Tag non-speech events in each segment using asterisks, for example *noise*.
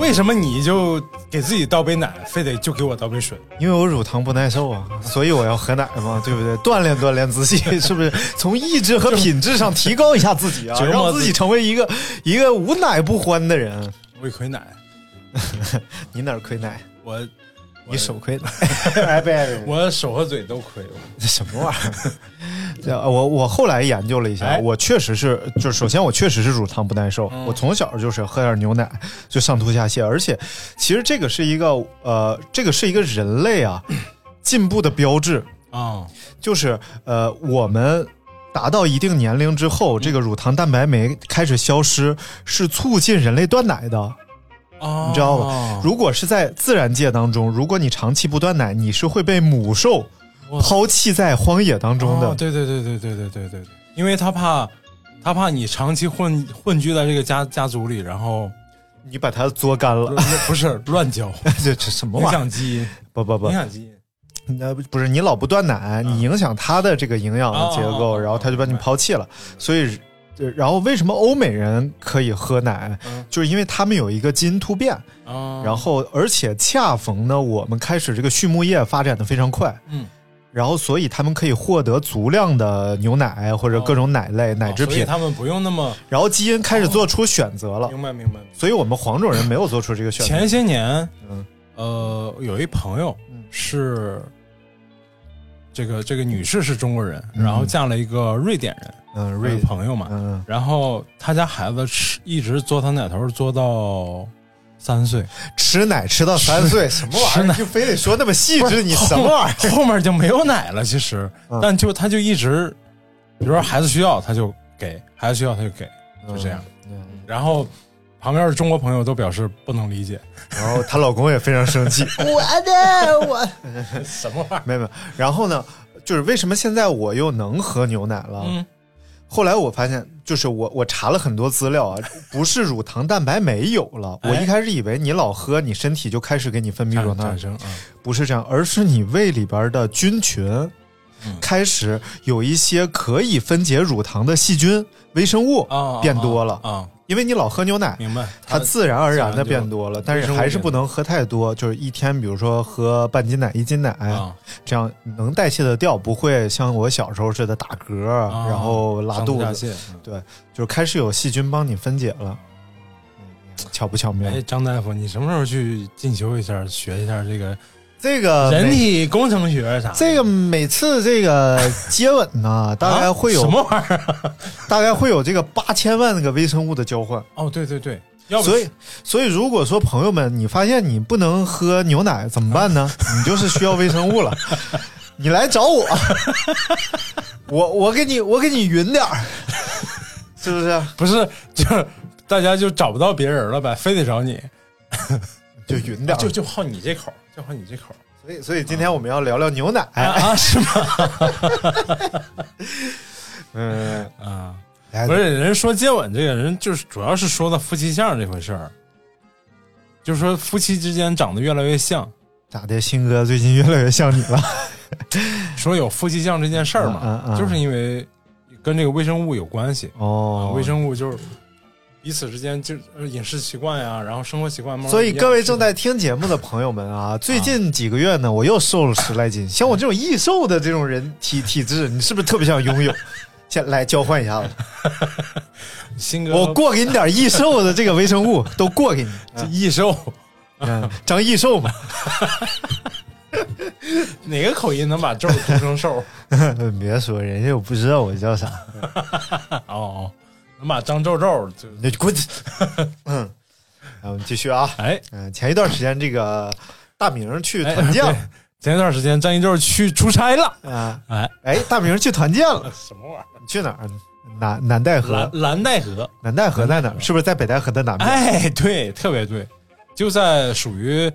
为什么你就给自己倒杯奶，非得就给我倒杯水？因为我乳糖不耐受啊，所以我要喝奶嘛，对不对？锻炼锻炼自己，是不是？从意志和品质上提高一下自己啊，*laughs* 让自己成为一个一个无奶不欢的人。我亏奶，*laughs* 你哪儿亏奶？我你手亏了，*laughs* 哎别别，我手和嘴都亏了。这什么玩意儿？*laughs* 这我我后来研究了一下，哎我确实是，就是首先我确实是乳糖不耐受，我从小就是喝点牛奶就上吐下泻，而且其实这个是一个呃，这个是一个人类啊进步的标志，啊，就是呃我们。达到一定年龄之后，这个乳糖蛋白酶开始消失，是促进人类断奶的。哦你知道吗？如果是在自然界当中，如果你长期不断奶，你是会被母兽抛弃在荒野当中的。哦对对对对对对对对对，因为他怕他怕你长期混混居在这个家家族里，然后你把它作干了，不是乱交，*laughs* 这这什么影玩意儿？响基因，不不不影，响基因。那不是你老不断奶，你影响它的这个营养的结构，然后它就把你抛弃了。所以，呃然后为什么欧美人可以喝奶，嗯就是因为他们有一个基因突变，啊，然后而且恰逢呢，我们开始这个畜牧业发展的非常快，嗯，然后所以他们可以获得足量的牛奶或者各种奶类、奶制品，他们不用那么然后基因开始做出选择了，明白明白。所以我们黄种人没有做出这个选择。前些年，嗯。呃，有一朋友嗯。是这个这个女士是中国人，然后嫁了一个瑞典人，嗯，瑞瑞朋友嘛，嗯，然后他家孩子吃一直嘬他奶头嘬到三岁，吃奶吃到三岁，*laughs* 什么玩意儿？就非得说那么细致，你什么玩意儿？后面就没有奶了，其实，嗯。但就他就一直，比如说孩子需要他就给，孩子需要他就给，就这样。嗯。然后旁边的中国朋友都表示不能理解，然后她老公也非常生气，*laughs* 我的我 *laughs* 什么玩意儿？没有没有。然后呢，就是为什么现在我又能喝牛奶了？嗯后来我发现，就是我我查了很多资料啊，*laughs* 不是乳糖蛋白没有了。我哎一开始以为你老喝，你身体就开始给你分泌乳糖产，生啊，不是这样，而是你胃里边的菌群嗯开始有一些可以分解乳糖的细菌、微生物啊变多了。啊，因为你老喝牛奶，明白？它自然而然的变多了，但是还是不能喝太多，就是一天，比如说喝半斤奶、一斤奶，啊，这样能代谢的掉，不会像我小时候似的打嗝，啊然后拉肚子。对，就是开始有细菌帮你分解了，巧不巧妙？哎，张大夫，你什么时候去进修一下，学一下这个这个人体工程学啥？这个每次这个接吻呢，大概会有、啊什么玩意儿？大概会有这个八千万个微生物的交换。哦，对对对，要不所以，所以如果说朋友们，你发现你不能喝牛奶怎么办呢？*laughs* 你就是需要微生物了，你来找我，*laughs* 我我给你我给你匀点儿，是不是？不是就是大家就找不到别人了呗，非得找你，就匀点儿。*laughs* 就就好你这口，就好你这口。所以，所以今天我们要聊聊牛奶。啊，*laughs* 是吗？*laughs* 嗯，啊，哎不是人说接吻这个人，就是主要是说到夫妻相这回事儿，就是说夫妻之间长得越来越像，咋的？新哥最近越来越像你了。*laughs* 说有夫妻相这件事儿嘛，嗯嗯嗯就是因为跟这个微生物有关系。哦啊，微生物就是彼此之间就呃饮食习惯呀，然后生活习惯慢慢所以各位正在听节目的朋友们啊，最近几个月呢，我又瘦了十来斤。像我这种易瘦的这种人体体质，你是不是特别想拥有？先来交换一下子，*laughs* 新哥我过给你点易瘦的这个微生物，都过给你。这 *laughs* 易瘦，*laughs* 嗯，张易瘦嘛，哪个口音能把皱读成瘦？别说人家又不知道我叫啥，哦哦，能把张皱皱就那就滚。*laughs* 嗯，我们继续啊。哎，嗯、前一段时间这个大明去哎团建前一段时间张一舟去出差了，啊，哎，哎，大明去团建了，什么玩意你去哪儿？南南戴儿？河蓝，蓝带河，南戴河在哪儿？是不是在北戴河的南边？哎，对，特别对，就在属于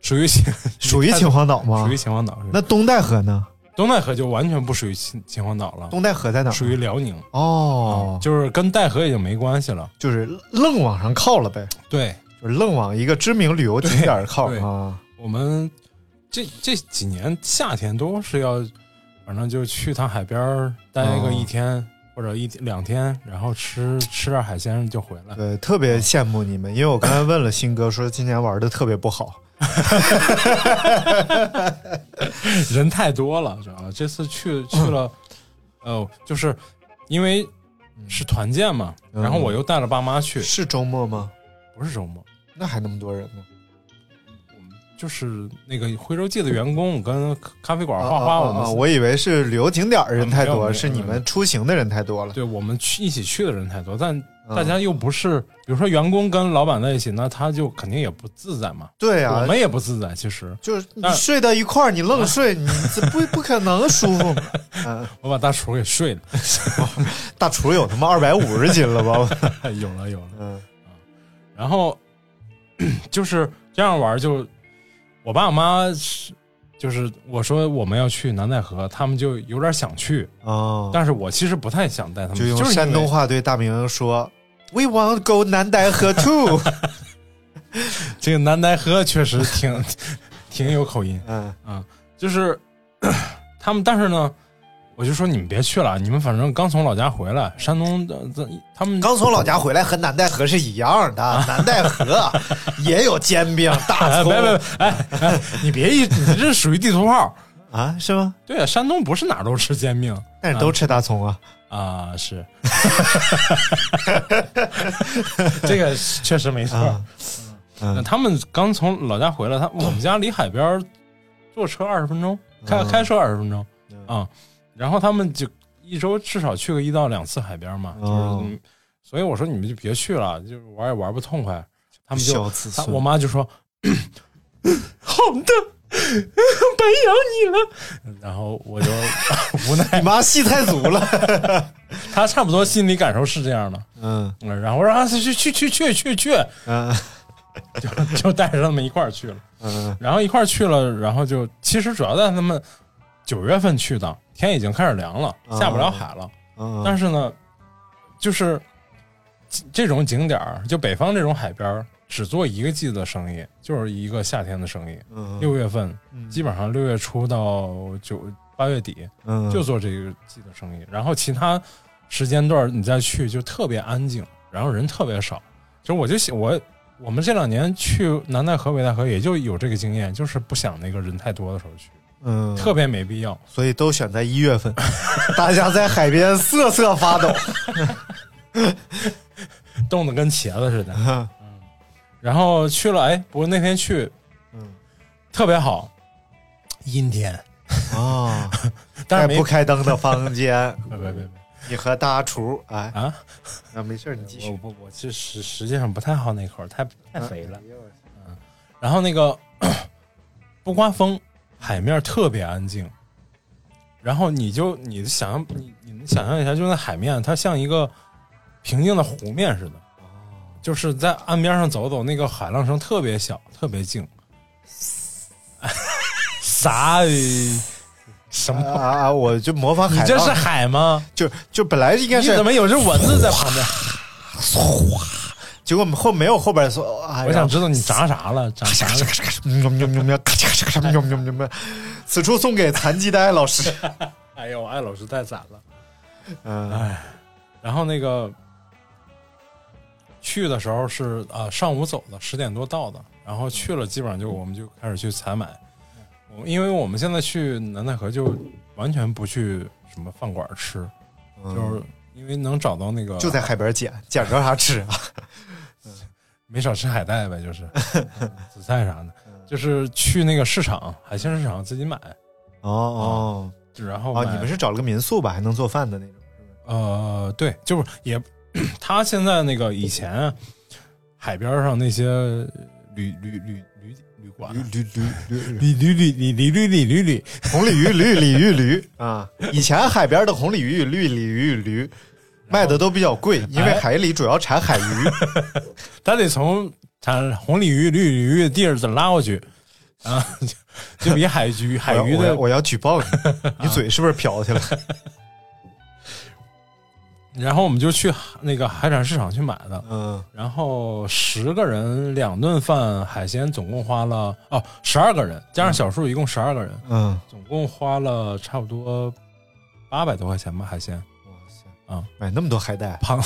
属于秦 *laughs* 属于秦皇岛吗属于？秦皇岛。那东戴河呢？东戴河就完全不属于秦秦皇岛了，东戴河在哪儿？属于辽宁，哦，就是跟戴河已经没关系了。就是愣往上靠了呗，对就是愣往一个知名旅游景点儿靠啊。我们这这几年夏天都是要，反正就去趟海边儿待个哦一天、或者一两天，然后吃吃点海鲜就回来。对，特别羡慕你们，因为我刚才问了新哥，说今年玩的特别不好。*laughs* 人太多了，知道吧？这次去去了，呃，就是因为是团建嘛，嗯然后我又带了爸妈去，是周末吗？不是周末，那还那么多人呢？就是那个徽州记的员工跟咖啡馆画画，啊我们、啊啊我以为是旅游景点儿人太多，啊没有没有是你们出行的人太多了。对我们去一起去的人太多，但嗯大家又不是，比如说员工跟老板在一起，那他就肯定也不自在嘛。对啊，我们也不自在，其实。就是你睡到一块儿，你愣睡，你这不不可能舒服 *laughs* 我把大厨给睡了，*laughs* 大厨有他妈二百五十斤了吧？*laughs* 有了有了。嗯。然后 *clears throat* 就是这样玩，就我爸我妈是，就是我说我们要去南戴河，他们就有点想去，哦，但是我其实不太想带他们，就用是山东话对大明说：“We want go 南戴河 too。*laughs* 这个南戴河确实挺 *laughs* 挺有口音，”嗯就是 *coughs* 他们，但是呢，我就说你们别去了，你们反正刚从老家回来，山东的这他们刚从老家回来和南戴河是一样的，南戴河 *laughs* 也有煎饼、大哎，葱。别别别，哎哎，你别一，你这属于地图炮。啊，是吗？对啊，山东不是哪儿都吃煎饼但是都吃大葱啊。啊，是，这个确实没错。啊嗯那他们刚从老家回来，他我们家离海边儿坐车二十分钟，开嗯开车二十分钟嗯啊。然后他们就一周至少去个一到两次海边嘛，就是所以我说你们就别去了，就是玩也玩不痛快。他们就我妈就说：“好的，*laughs* 白养你了。”然后我就 *laughs* 无奈你，妈戏太足了。*laughs* 他差不多心理感受是这样的。嗯嗯然后我说：“啊，去去去去去去，嗯就就带着他们一块儿去了。嗯然后一块儿去了，然后就其实主要在他们九月份去的，天已经开始凉了，哦下不了海了。嗯，但是呢，就是这种景点儿，就北方这种海边儿，只做一个季的生意，就是一个夏天的生意。嗯六月份基本上六月初到九八月底嗯就做这个季的生意，然后其他时间段你再去就特别安静，然后人特别少。就我就想我我们这两年去南戴河、北戴河也就有这个经验，就是不想那个人太多的时候去，嗯，特别没必要。所以都选在一月份，*laughs* 大家在海边瑟瑟发抖。*laughs* 冻得跟茄子似的。*laughs* 然后去了，哎，不过那天去嗯。特别好，阴天，啊，*laughs* 但是没不开灯的房间，*laughs* 别别别别。你和大厨，哎，啊！啊，没事，你继续。我不我其实实际上不太好那口，太太肥了。嗯。然后那个 *coughs* 不刮风，海面特别安静。然后你就你想象你你能想象一下，就那海面，它像一个平静的湖面似的，就是在岸边上走走，那个海浪声特别小，特别静。*laughs* 啥？什么？啊啊！我就模仿海浪，你这是海吗？就就本来应该你是怎么有只蚊子在旁边？*laughs* 结果后没有后边说，哎我想知道你炸啥了？炸啥了？喵喵喵喵，咔嚓咔嚓咔嚓喵喵喵喵。此处送给残疾的艾老师。*laughs* 哎呦，艾老师太惨了。嗯哎，然后那个去的时候是啊、上午走的，十点多到的，然后去了基本上就我们就开始去采买。我因为我们现在去南戴河就完全不去什么饭馆吃，就是因为能找到那个就在海边捡，捡着啥吃啊？*laughs* 没少吃海带呗，就是。*laughs* 嗯紫菜啥的，就是去那个市场海鲜市场自己买，哦哦。哦，然后买。你们是找了个民宿吧？还能做饭的那种？呃，对，就是也，*clears throat* 他现在那个以前海边上那些旅旅旅旅旅馆，驴驴驴驴旅旅旅旅旅旅旅旅旅，红鲤鱼、*laughs* 绿鲤鱼、驴啊！以前海边的红鲤鱼、绿鲤鱼、驴卖的都比较贵，因为海里主要产海鱼。*laughs* 他得从产红鲤鱼、绿鲤鱼的地儿再拉过去啊，就就比海鱼海鱼的我要我要举报你，你嘴是不是瓢去了？*laughs* 然后我们就去那个海产市场去买的，嗯，然后十个人两顿饭，海鲜总共花了哦十二个人，加上小树一共十二个人，嗯，总共花了差不多八百多块钱吧，海鲜。哇塞。啊，买那么多海带螃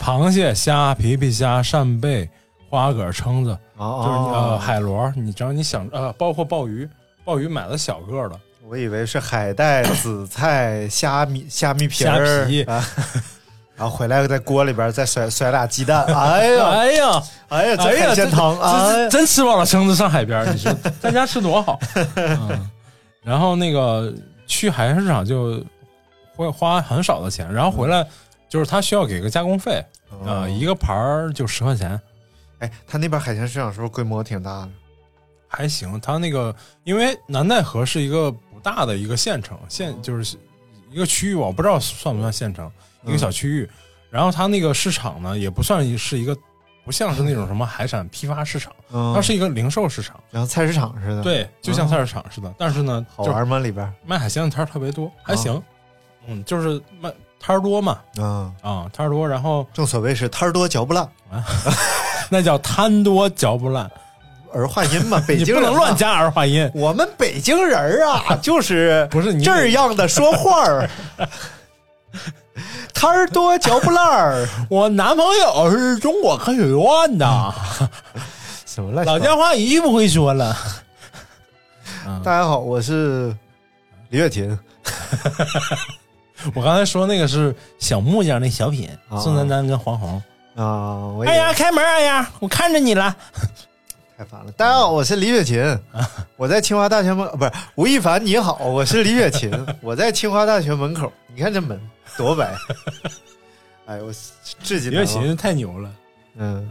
螃蟹、虾、皮皮虾、扇贝、花蛤、蛏子，哦就是呃海螺，你只要你想呃，包括鲍鱼，鲍鱼买了小个儿的，我以为是海带、*coughs* 紫菜、虾米、虾米皮儿虾皮啊，然后回来在锅里边再甩甩俩鸡蛋，哎呀，哎呀，哎呀，这哎呀，海鲜汤，哎真呀，真吃饱了撑着上海边儿，你说 *laughs* 在家吃多好。*laughs* 嗯，然后那个去海鲜市场就会花很少的钱，然后回来就是他需要给个加工费，哦啊，一个盘儿就十块钱，哎，他那边海鲜市场是不是规模挺大的？还行。他那个因为南戴河是一个不大的一个县城，县就是一个区域吧，我不知道算不算县城，一个小区域。然后它那个市场呢，也不算是一个，不像是那种什么海产批发市场，嗯，它是一个零售市场。像菜市场似的，，对，就像菜市场似的，但是呢，就好玩吗？里边？卖海鲜的摊儿特别多，还行。嗯，就是卖摊儿多嘛，嗯，啊，摊儿多，然后正所谓是摊儿多嚼不烂，*laughs* 那叫摊多嚼不烂，儿化音嘛，*laughs* 北京人嘛不能乱。加儿化音。我们北京人儿啊，*laughs* 就是不是你这样的说话儿，*laughs* 摊儿多嚼不烂儿，我男朋友是中国科学院的，什么乱老家话一句不会说了。大家好，我是李雪琴。我刚才说那个是小木匠那小品，啊宋丹丹跟黄宏。啊，我也哎呀，开门！哎呀，我看着你了。太烦了。大家好，我是李雪琴，我在清华大学门，不是吴亦凡，你好，我是李雪琴，*laughs* 我在清华大学门口。你看这门多白，哎呦，我至今李雪琴太牛了。嗯，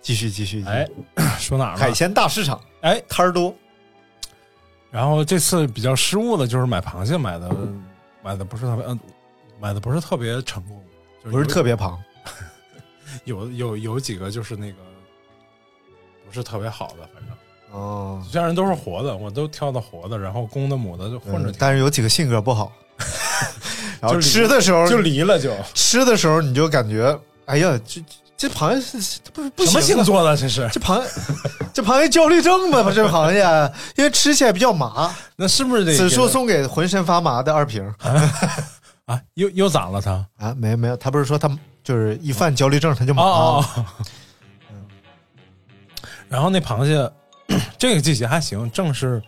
继续继续，继续。哎，*clears throat* 说哪儿了？海鲜大市场，哎，摊儿多，然后这次比较失误的就是买螃蟹买的，买的不是特别，嗯，买的不是特别成功，就不是特别别胖。*laughs* 有有有几个就是那个不是特别好的，反正哦，虽然都是活的，我都挑的活的，然后公的母的就混着，嗯但是有几个性格不好，*laughs* 然后吃的时候就离了就。吃的时候你就感觉，哎呀，这这螃蟹是不是不什么星座的？这是这螃蟹，这螃蟹焦虑症吧？这螃蟹，因为吃起来比较麻。*laughs* 那是不是得此处送给浑身发麻的二平啊？又又咋了他？啊！没有没有，他不是说他就是一犯焦虑症他就麻。哦哦。然后那螃蟹，*clears throat* 这个季节还行，正是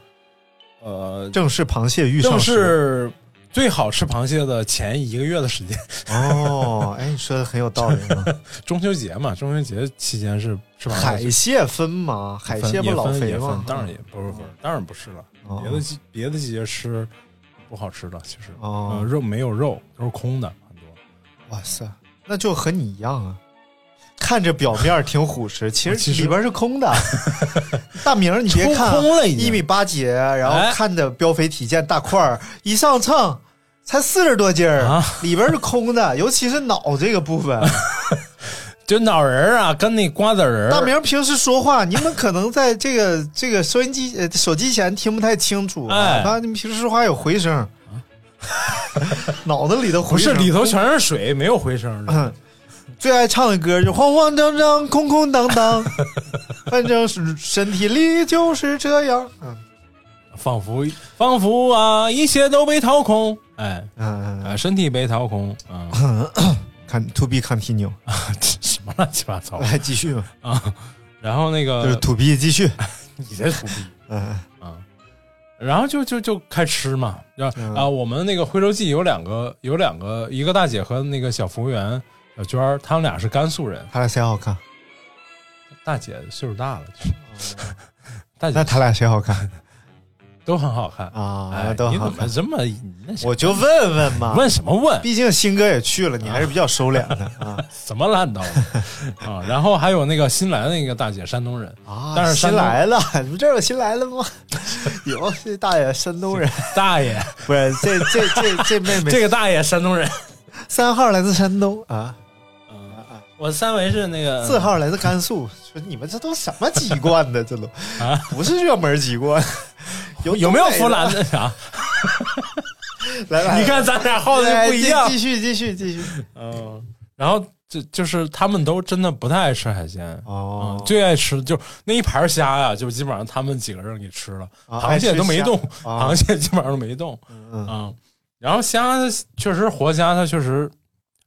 呃，正是螃蟹遇上正是最好吃螃蟹的前一个月的时间，哦，哎，你说的很有道理啊。*laughs* 中秋节嘛，中秋节期间是吃螃蟹海蟹分吗？海蟹不也老肥吗？当然也不是不是，当然不是了。哦别的季别的季节吃不好吃的，其实哦呃肉没有肉，都是空的很多。哇塞，那就和你一样啊。看着表面挺虎实，其 *laughs* 其实实里边是空的。*laughs* 大明，你别看一米八几，然后哎看着膘肥体健大块儿，一上秤才四十多斤儿，啊 *laughs* 里边是空的，尤其是脑这个部分。就脑仁儿啊，跟那瓜子仁儿。大明平时说话，你们可能在这个这个收音机、呃手机前听不太清楚啊，你们平时说话有回声，脑子里头回不是声里头全是水，没有回声的。嗯，最爱唱的歌就慌慌张张、空空荡荡，*laughs* 反正是身体里就是这样。嗯仿佛仿佛啊，一切都被掏空。哎，嗯，啊，身体被掏空。啊，*coughs* 看 to be continue，*laughs* 什么乱七八糟来继续吧，*laughs* 啊？然后那个就是 to be 继续。你在土逼嗯啊，然后就就就开吃嘛。然后嗯啊，我们那个徽州记有两个有两个，一个大姐和那个小服务员小娟儿，他们俩是甘肃人。他俩谁好看？大姐岁数大了，就 *laughs* 是大姐那他俩谁好看？*laughs* 都很好看啊哎都好看你怎么这么？那我就问问嘛，问什么问？毕竟新哥也去了，你还是比较收敛的啊 *laughs* 什么烂刀啊？然后还有那个新来的那个大姐，山东人，啊！但是新来了，你不这有新来了吗？有这大爷山东人，大爷，不是这这这这妹妹这个大爷山东人。三号来自山东啊，我三维是那个四号来自甘肃。说你们这都什么籍贯的？这都啊，不是热门籍贯。*laughs* 有有没有湖南的啥？*laughs* 来来，你看咱俩号的来不一样继。续继续继续。嗯，然后就就是他们都真的不太爱吃海鲜。哦嗯，最爱吃就那一盘虾呀，就基本上他们几个人给吃了，啊螃蟹都没动，螃蟹基本上都没动。嗯嗯，然后虾它确实活虾，它确实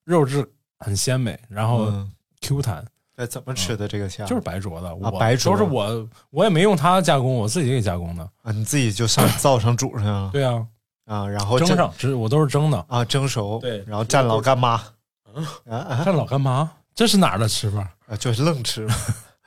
肉质很鲜美，然后嗯。Q 弹，哎，怎么吃的这个虾？就是白灼的。我白灼。都是我，我也没用它加工，我自己给加工的。啊，你自己就上灶上煮上。了对啊，啊，然后蒸上吃，我都是蒸的。啊蒸熟，对然后蘸老干妈，啊啊。看老干妈，这是哪儿的吃法？啊，就是愣吃。嘛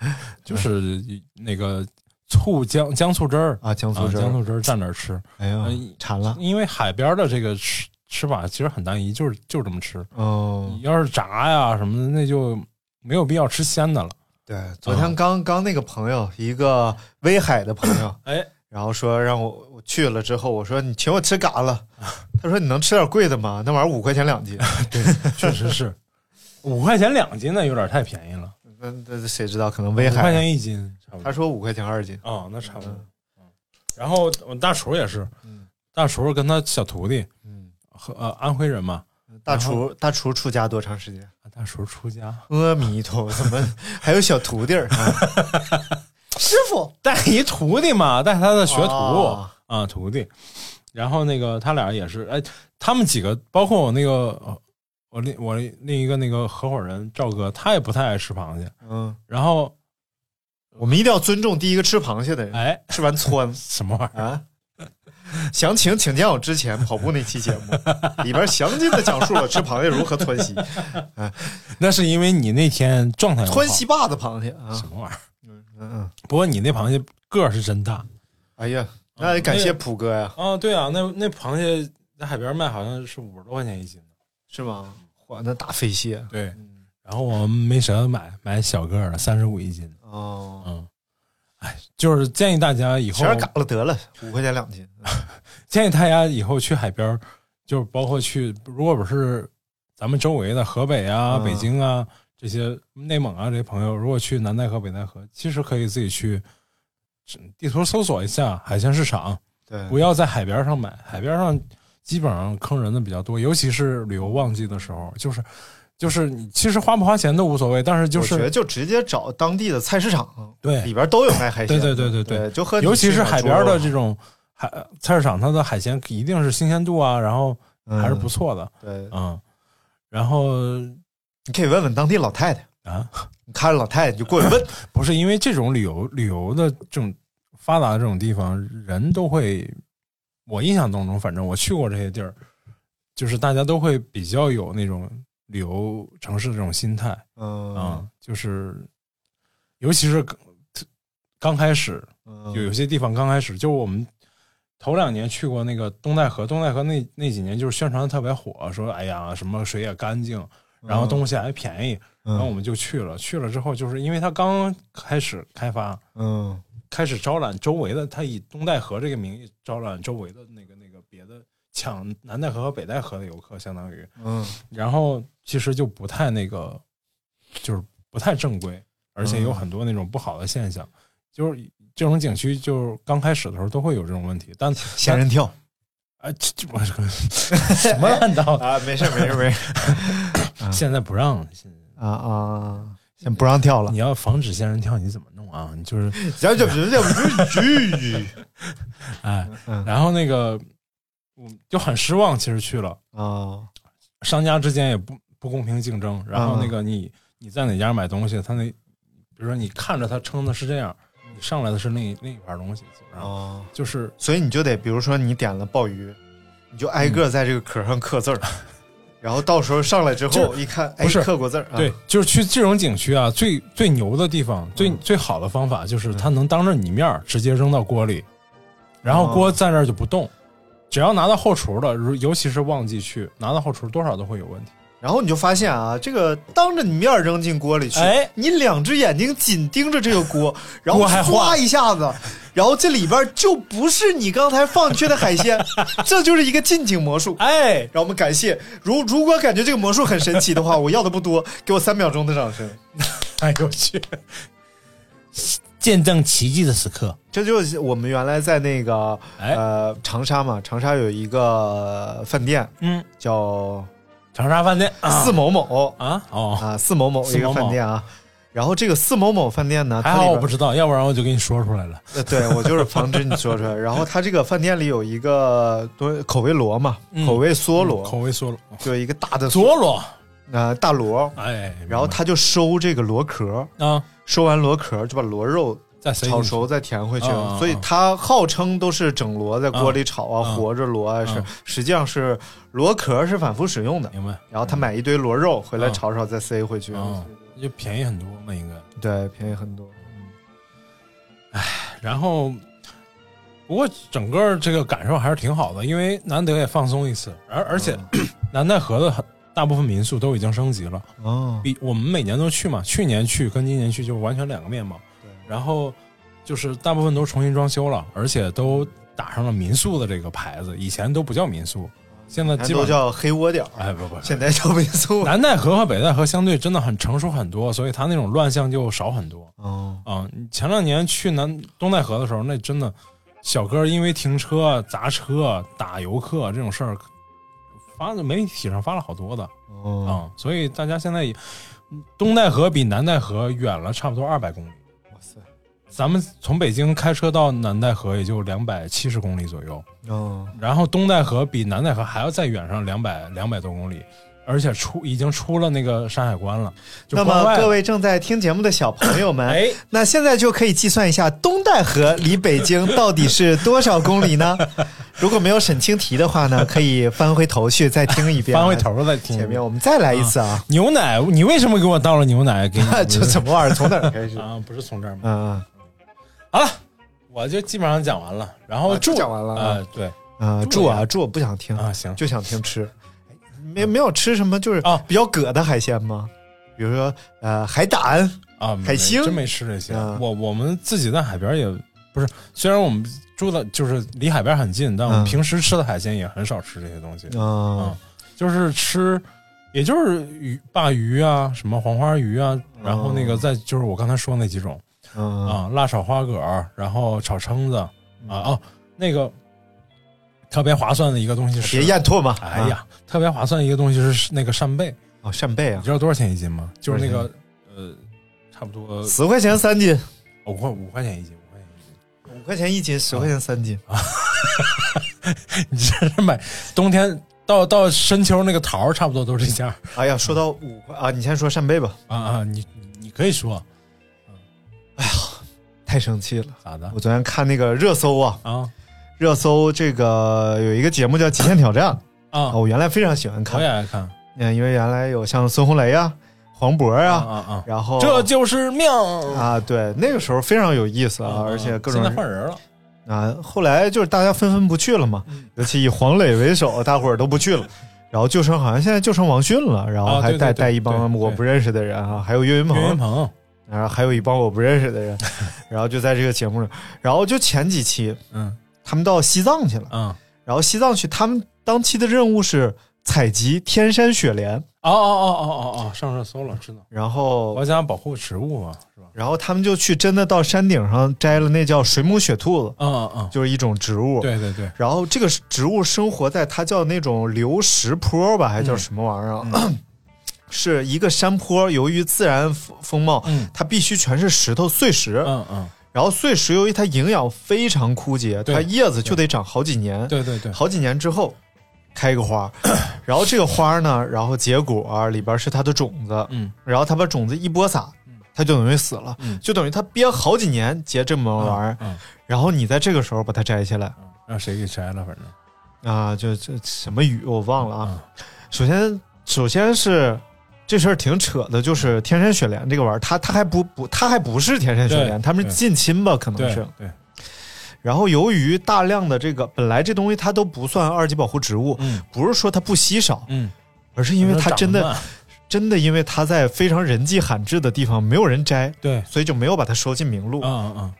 *laughs* 就是那个醋姜姜醋汁儿。啊，姜醋汁儿，啊姜醋汁儿蘸着吃。哎呀嗯，馋了，因为海边的这个吃吃法其实很单一，就是就这么吃。哦你，要是炸呀什么的，那就没有必要吃鲜的了。对，昨天刚刚那个朋友，一个威海的朋友，哎，*clears throat* 然后说让我我去了之后，我说你请我吃嘎了，*laughs* 他说你能吃点贵的吗？那玩意儿五块钱两斤，*laughs* 对确实是五块钱两斤那，有点太便宜了。那那谁知道？可能威海五块，钱一斤。他说五块钱二斤，哦，那差不多。嗯然后我大厨也是，嗯大厨跟他小徒弟嗯，和呃安徽人嘛，大厨大厨出家多长时间？大厨出家阿弥陀，怎么 *laughs* 还有小徒弟儿？啊 *laughs* 师傅 *laughs* 带一徒弟嘛，带他的学徒哦啊徒弟。然后那个他俩也是，哎，他们几个，包括我那个呃我另我另一个那个合伙人赵哥，他也不太爱吃螃蟹。嗯，然后我们一定要尊重第一个吃螃蟹的人，哎，吃完窜什么玩意儿？啊。*laughs* 详情请见我之前跑步那期节目，*laughs* 里边详尽的讲述了吃螃蟹如何窜稀，*laughs* 那是因为你那天状态窜稀坝子螃蟹啊。什，么玩意儿？嗯嗯，不过你那螃蟹个儿是真大。哎呀，那得感谢普哥呀，啊！对啊，那那螃蟹在海边卖好像是五十多块钱一斤呢。是吗？哇，那大飞蟹。对，然后我们没舍得买，买小个儿的，三十五一斤。哦，嗯，哎，就是建议大家以后全是嘎了得了，五块钱两斤，*laughs* 建议大家以后去海边，就是包括去，如果不是咱们周围的河北啊、嗯北京啊这些内蒙啊这些朋友，如果去南戴河、北戴河，其实可以自己去地图搜索一下海鲜市场，对，不要在海边上买，海边上基本上坑人的比较多，尤其是旅游旺季的时候，就是就是你其实花不花钱都无所谓，但是就是我觉得就直接找当地的菜市场，对。里边都有卖海鲜的，对对对对对，就和尤其是海边的这种，海菜市场，它的海鲜一定是新鲜度啊，然后还是不错的。对，嗯，然后你可以问问当地老太太，啊，你看着老太太就过去问，*laughs* 不是因为这种旅游旅游的这种发达的这种地方，人都会，我印象当中，反正我去过这些地儿，就是大家都会比较有那种旅游城市的这种心态。嗯。啊、就是尤其是刚刚开始，嗯。有有些地方刚开始，就我们头两年去过那个东戴河，东戴河那那几年就是宣传的特别火，说哎呀什么水也干净，然后东西还便宜，然后我们就去了。去了之后，就是因为它刚开始开发，嗯。开始招揽周围的，他以东戴河这个名义招揽周围的那个抢南戴河和北戴河的游客，相当于，嗯。然后其实就不太那个，就是不太正规，而且有很多那种不好的现象，就是这种景区就是刚开始的时候都会有这种问题，但 *laughs* 仙人跳。啊，这这我什么乱道？啊，没事没事没事 *laughs* 现在不让，现在啊啊，先不让跳了你，要防止仙人跳，你怎么弄啊？你就是 *laughs* 哎，嗯。然后那个嗯就很失望，其实去了。啊。商家之间也不不公平竞争，然后那个你你在哪家买东西，他那比如说你看着他称的是这样，你上来的是另一另一盘东西，啊，就是所以你就得，比如说你点了鲍鱼，你就挨个在这个壳上刻字儿，*laughs* 然后到时候上来之后一看，哎，不是。刻过字儿，啊。对，就是去这种景区啊，最最牛的地方，最最好的方法就是他能当着你面儿直接扔到锅里，然后锅在那儿就不动，只要拿到后厨的，如尤其是旺季去拿到后厨，多少都会有问题。然后你就发现啊，这个当着你面扔进锅里去，哎你两只眼睛紧盯着这个锅，*laughs* 然后唰一下子，然后这里边就不是你刚才放进去的海鲜，*laughs* 这就是一个近景魔术。哎，让我们感谢，如如果感觉这个魔术很神奇的话，我要的不多，给我三秒钟的掌声。*laughs* 哎呦我去！见证奇迹的时刻，这就是我们原来在那个、哎。呃长沙嘛，长沙有一个饭店嗯，叫长沙饭店啊。四某某。啊？哦，啊，四某某一个饭店啊。然后这个四某某饭店呢，还它里边好我不知道，要不然我就给你说出来了。呃，对我就是防止你说出来。*laughs* 然后它这个饭店里有一个多口味螺嘛，嗯。口味梭嗯螺，口味梭螺，就一个大的梭罗，呃大螺，哎，然后他就收这个螺壳，啊，收完螺壳就把螺肉再炒熟再填回去，所以他号称都是整螺在锅里炒啊，啊活着螺啊是啊，实际上是螺壳是反复使用的。明白？然后他买一堆螺肉回来啊炒炒再塞回去，啊，就便宜很多嘛，应该。对，便宜很多。然后，不过整个这个感受还是挺好的，因为难得也放松一次，而而且、南戴河的很大部分民宿都已经升级了，哦，比我们每年都去嘛，去年去跟今年去就完全两个面貌。对然后就是大部分都重新装修了，而且都打上了民宿的这个牌子，以前都不叫民宿，现在咱基本都叫黑窝点儿，哎不不，现在叫民宿。*laughs* 南戴河和北戴河相对真的很成熟很多，所以它那种乱象就少很多。哦，啊，你前两年去南东戴河的时候，那真的小哥因为停车、砸车、打游客这种事儿，发媒体上发了好多的啊、哦，所以大家现在也东戴河比南戴河远了差不多二百公里。哇塞，咱们从北京开车到南戴河也就两百七十公里左右，嗯，然后东戴河比南戴河还要再远上两百两百多公里，而且出已经出了那个山海关了。那么各位正在听节目的小朋友们，哎，*coughs* 那现在就可以计算一下东戴河离北京到底是多少公里呢？*laughs* 如果没有审清题的话呢，可以翻回头去再听一遍啊。翻回头再听前面我们再来一次啊！牛奶，你为什么给我倒了牛奶？给你 *laughs* 这什么玩意儿？从哪儿开始？*laughs* 啊？不是从这儿吗？嗯好了，我就基本上讲完了。然后啊住就讲完了啊啊，对嗯啊，住啊住，我不想听啊，行，就想听吃。没没有吃什么就是啊。比较葛的海鲜吗？比如说呃海胆啊，海星？真没吃这些。啊。我我们自己在海边也不是，虽然我们住的就是离海边很近，但我们嗯平时吃的海鲜也很少吃这些东西。啊。嗯，就是吃，也就是鱼、鲅鱼啊，什么黄花鱼啊，然后那个再就是我刚才说那几种。嗯啊，辣炒花蛤，然后炒蛏子啊哦，那个特别划算的一个东西是，别咽唾沫。哎呀，特别划算的一个东西是那个扇贝，啊，哦扇贝啊你，知道多少钱一斤吗？就是那个呃，差不多十块钱三斤，五块五块钱一斤，五块钱一斤。五块钱一斤，十块钱三斤啊。*laughs* 你这是买冬天到到深秋那个桃儿差不多都是这价哎呀，说到五块啊，你先说扇贝吧，啊啊！你你你可以说哎呀太生气了。咋的我昨天看那个热搜啊，啊热搜这个有一个节目叫《极限挑战》啊。啊，！我原来非常喜欢看。我看也，爱看。嗯，因为原来有像孙红雷啊、黄渤啊啊，啊啊！然后这就是命。啊，对，那个时候非常有意思啊，啊而且各种现在换人了，啊，后来就是大家纷纷不去了嘛，嗯。尤其以黄磊为首，*laughs* 大伙儿都不去了。然后就剩好像现在就剩王迅了，然后还带、带一帮我不认识的人啊，还有岳云鹏，岳云鹏，然后还有一帮我不认识的人，*laughs* 然后就在这个节目上，然后就前几期嗯他们到西藏去了，嗯，然后西藏去他们当期的任务是采集天山雪莲，哦哦哦哦哦哦，上热搜了，知道。然后国家保护植物嘛，是吧？然后他们就去真的到山顶上摘了那叫水母雪兔子，嗯嗯。嗯，就是一种植物，对对对，然后这个植物生活在它叫那种流石坡吧，还叫什么玩意儿啊？*clears throat* 是一个山坡，由于自然风风貌，嗯。它必须全是石头碎石，嗯嗯，然后碎石由于它营养非常枯竭，它叶子就得长好几年，对对对，好几年之后开一个花，*coughs* 然后这个花呢，然后结果里边是它的种子，嗯。然后它把种子一播撒，它就等于死了，嗯。就等于它憋好几年结这么玩意儿，嗯，然后你在这个时候把它摘下来。嗯让谁给摘了，反正。啊，就这什么雨我忘了啊。嗯。首先，首先是这事儿挺扯的，就是天山雪莲这个玩意儿，它它还不不，它还不是天山雪莲，对他们是近亲吧，可能是。对，然后由于大量的这个本来这东西它都不算二级保护植物，嗯不是说它不稀少，嗯，而是因为它真的真的因为它在非常人迹罕至的地方没有人摘，对，所以就没有把它收进名录。嗯嗯嗯，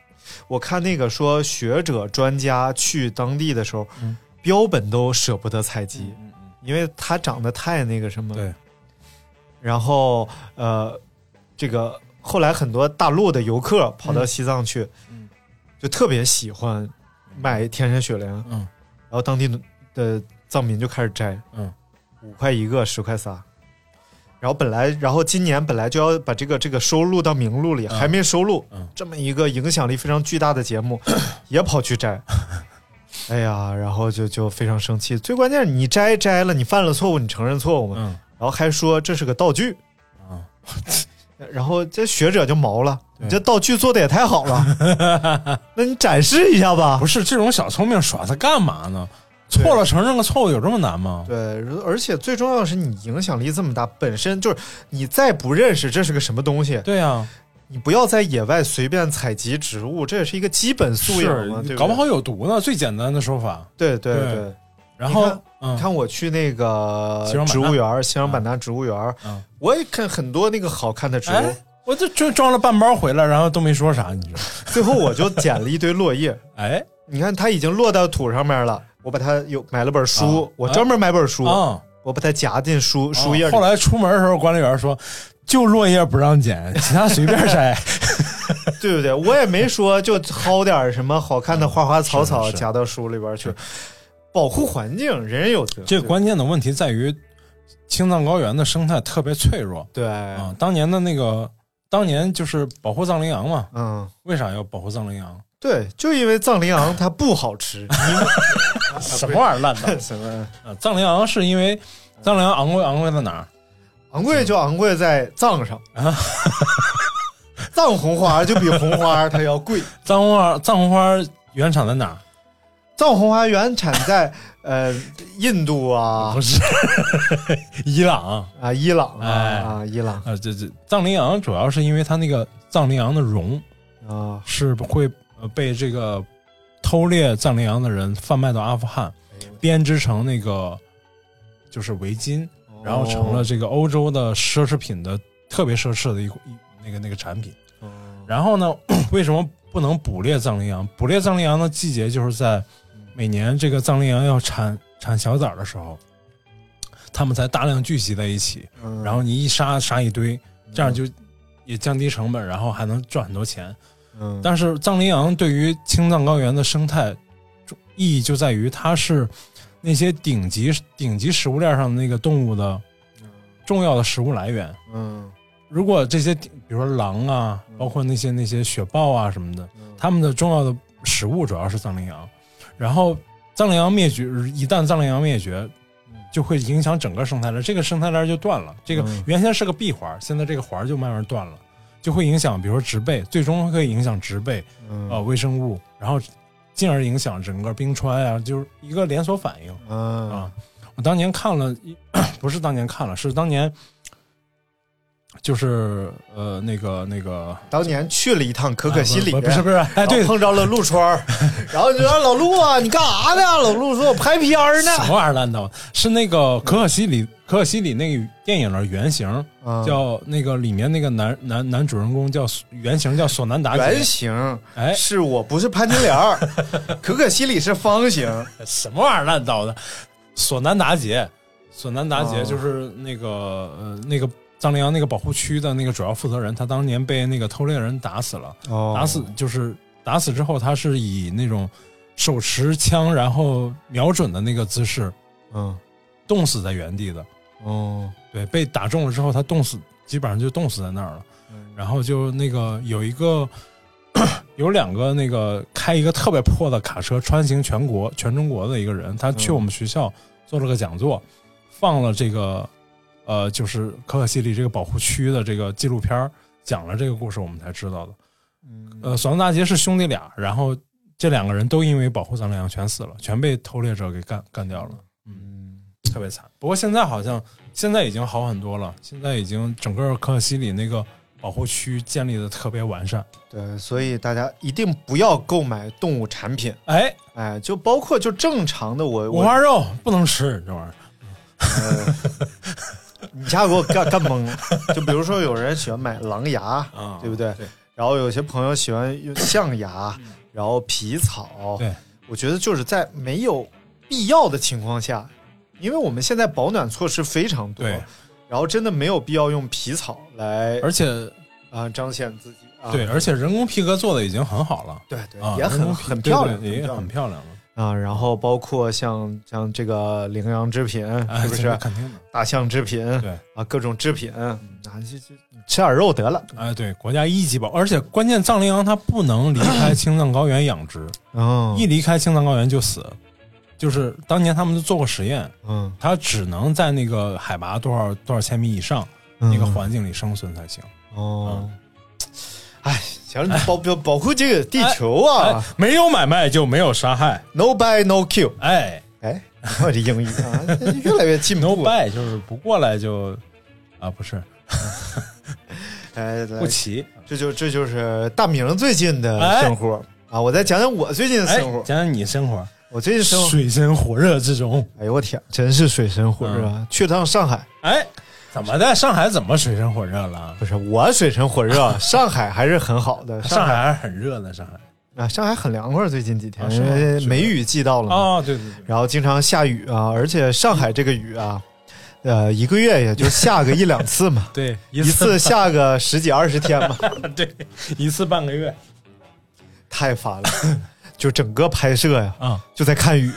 我看那个说学者专家去当地的时候，嗯标本都舍不得采集，嗯嗯因为它长得太那个什么。对，然后呃，这个后来很多大陆的游客跑到西藏去，嗯就特别喜欢买天山雪莲，嗯然后当地的的藏民就开始摘，嗯，五块一个，十块仨。然后本来，然后今年本来就要把这个这个收录到名录里，嗯还没收录。嗯这么一个影响力非常巨大的节目，*laughs* 也跑去摘。哎呀，然后就就非常生气。最关键是你摘摘了，你犯了错误，你承认错误嘛，嗯然后还说这是个道具，啊，*laughs* 然后这学者就毛了，你这道具做的也太好了，*laughs* 那你展示一下吧不。是这种小聪明耍它干嘛呢？错了承认个错误有这么难吗？对，而且最重要的是，你影响力这么大，本身就是你再不认识这是个什么东西，对呀，你不要在野外随便采集植物，这也是一个基本素养嘛，对对搞不好有毒呢。最简单的说法。对对对对。然后嗯你看我去那个植物园，西双版纳植物园，嗯，我也看很多那个好看的植物，哎，我就就装了半包回来，然后都没说啥，你知道？*laughs* 最后我就捡了一堆落叶。哎，你看它已经落到土上面了，我把它有买了本书，啊我专门买本书，啊，我把它夹进书书页里。后来出门的时候，管理员说，就落叶不让捡，*laughs* 其他随便摘。对不对？我也没说就薅点什么好看的花花草草夹到书里边去，保护环境，人人有责。这个关键的问题在于，青藏高原的生态特别脆弱对，啊。当年的那个，当年就是保护藏羚羊嘛。嗯，为啥要保护藏羚羊？对，就因为藏羚羊 *laughs* 它不好吃，*laughs* 什么玩意儿烂的？*laughs* 什么啊，藏羚羊是因为藏羚羊昂贵昂贵在哪儿？昂贵就昂贵在藏上啊，藏红花就比红花它要贵，藏红花藏红花原产在哪儿？藏红花原产在呃印度啊。不是。*laughs* 伊朗。啊伊朗啊哎。啊伊朗。啊，这这藏羚羊主要是因为它那个藏羚羊的绒啊。是会呃被这个偷猎藏羚羊的人贩卖到阿富汗，编织成那个就是围巾，然后成了这个欧洲的奢侈品的特别奢侈的一一那个那个产品。哦。然后呢，*coughs* 为什么不能捕猎藏羚羊？捕猎藏羚羊的季节就是在每年这个藏羚羊要产产小崽儿的时候，它们才大量聚集在一起，嗯。然后你一杀杀一堆，这样就也降低成本，然后还能赚很多钱。嗯。但是藏羚羊对于青藏高原的生态意义就在于它是那些顶级顶级食物链上的那个动物的重要的食物来源。嗯。如果这些比如说狼啊，包括那些那些雪豹啊什么的，它们的重要的食物主要是藏羚羊。然后藏羚羊灭绝，一旦藏羚羊灭绝，就会影响整个生态链，这个生态链就断了。这个嗯原先是个闭环，现在这个环就慢慢断了，就会影响，比如说植被，最终会影响植被，嗯呃，微生物，然后进而影响整个冰川啊，就是一个连锁反应。嗯啊，我当年看了一，*coughs* 不是当年看了，是当年，就是呃那个那个，当年去了一趟可可西里，啊不不是不是，哎对，碰着了陆川，*laughs* 然后就说老陆啊，你干啥呢？老陆说我拍片儿呢，什么玩意儿烂刀？是那个可可西里可可西里那个电影的原型，啊。叫那个里面那个男男男主人公叫原型叫索南达杰。原型，哎，是我不是潘金莲儿，*laughs* 可可西里是方形，什么玩意儿烂刀的？索南达杰，索南达杰哦就是那个、呃那个藏羚羊那个保护区的那个主要负责人，他当年被那个偷猎人打死了。哦打死就是打死之后，他是以那种手持枪然后瞄准的那个姿势嗯冻死在原地的。哦，对，被打中了之后，他冻死，基本上就冻死在那儿了。嗯然后就那个有一个 *clears throat* 有两个那个开一个特别破的卡车穿行全国全中国的一个人，他去嗯我们学校做了个讲座，放了这个呃就是可可西里这个保护区的这个纪录片讲了这个故事，我们才知道的。嗯呃，索隆大杰是兄弟俩，然后这两个人都因为保护藏羚羊全死了，全被偷猎者给干干掉了，嗯特别惨。不过现在好像现在已经好很多了，现在已经整个可可西里那个保护区建立的特别完善。对，所以大家一定不要购买动物产品，哎，哎，就包括就正常的我我五花肉不能吃这玩意儿。你 *laughs* 一下给我干干懵了。就比如说有人喜欢买狼牙，啊对不对？对然后有些朋友喜欢用象牙，然后皮草。对，我觉得就是在没有必要的情况下，因为我们现在保暖措施非常多，对然后真的没有必要用皮草来而且啊彰显自己啊。对，而且人工皮革做的已经很好了。对对，啊，也很工皮对很漂亮，对也很漂亮了。啊。然后包括像像这个羚羊制品，是不是是肯定的？大象制品？对，啊，各种制品啊，就就吃点肉得了。哎，对，国家一级保，而且关键藏羚羊它不能离开 *clears throat* 青藏高原养殖，哦一离开青藏高原就死。就是当年他们都做过实验，嗯，它只能在那个海拔多少多少千米以上嗯那个环境里生存才行。哦，哎，行保保保护这个地球啊哎，没有买卖就没有杀害。，no buy no kill。哎哎，我这英语啊，*laughs* 越来越进，no。buy 就是不过来就啊，不是 *laughs* 哎，不齐。这就这就是大明最近的哎生活啊。我再讲讲我最近的哎，生活。讲讲你生活，我最近生活，水深火热之中。哎呦我天，真是水深火热啊！去趟上海，哎，怎么的？上海怎么水深火热了？不是我水深火热，*laughs* 上海还是很好的。上海还是很热的，上海。啊，上海很凉快，最近几天因为梅雨季到了嘛。哦，对对对，然后经常下雨啊，而且上海这个雨啊，呃，一个月也就下个一两次嘛，*laughs* 对，一一次下个十几二十天嘛，*laughs* 对一次半个月太烦了。就整个拍摄呀，啊，就在看雨，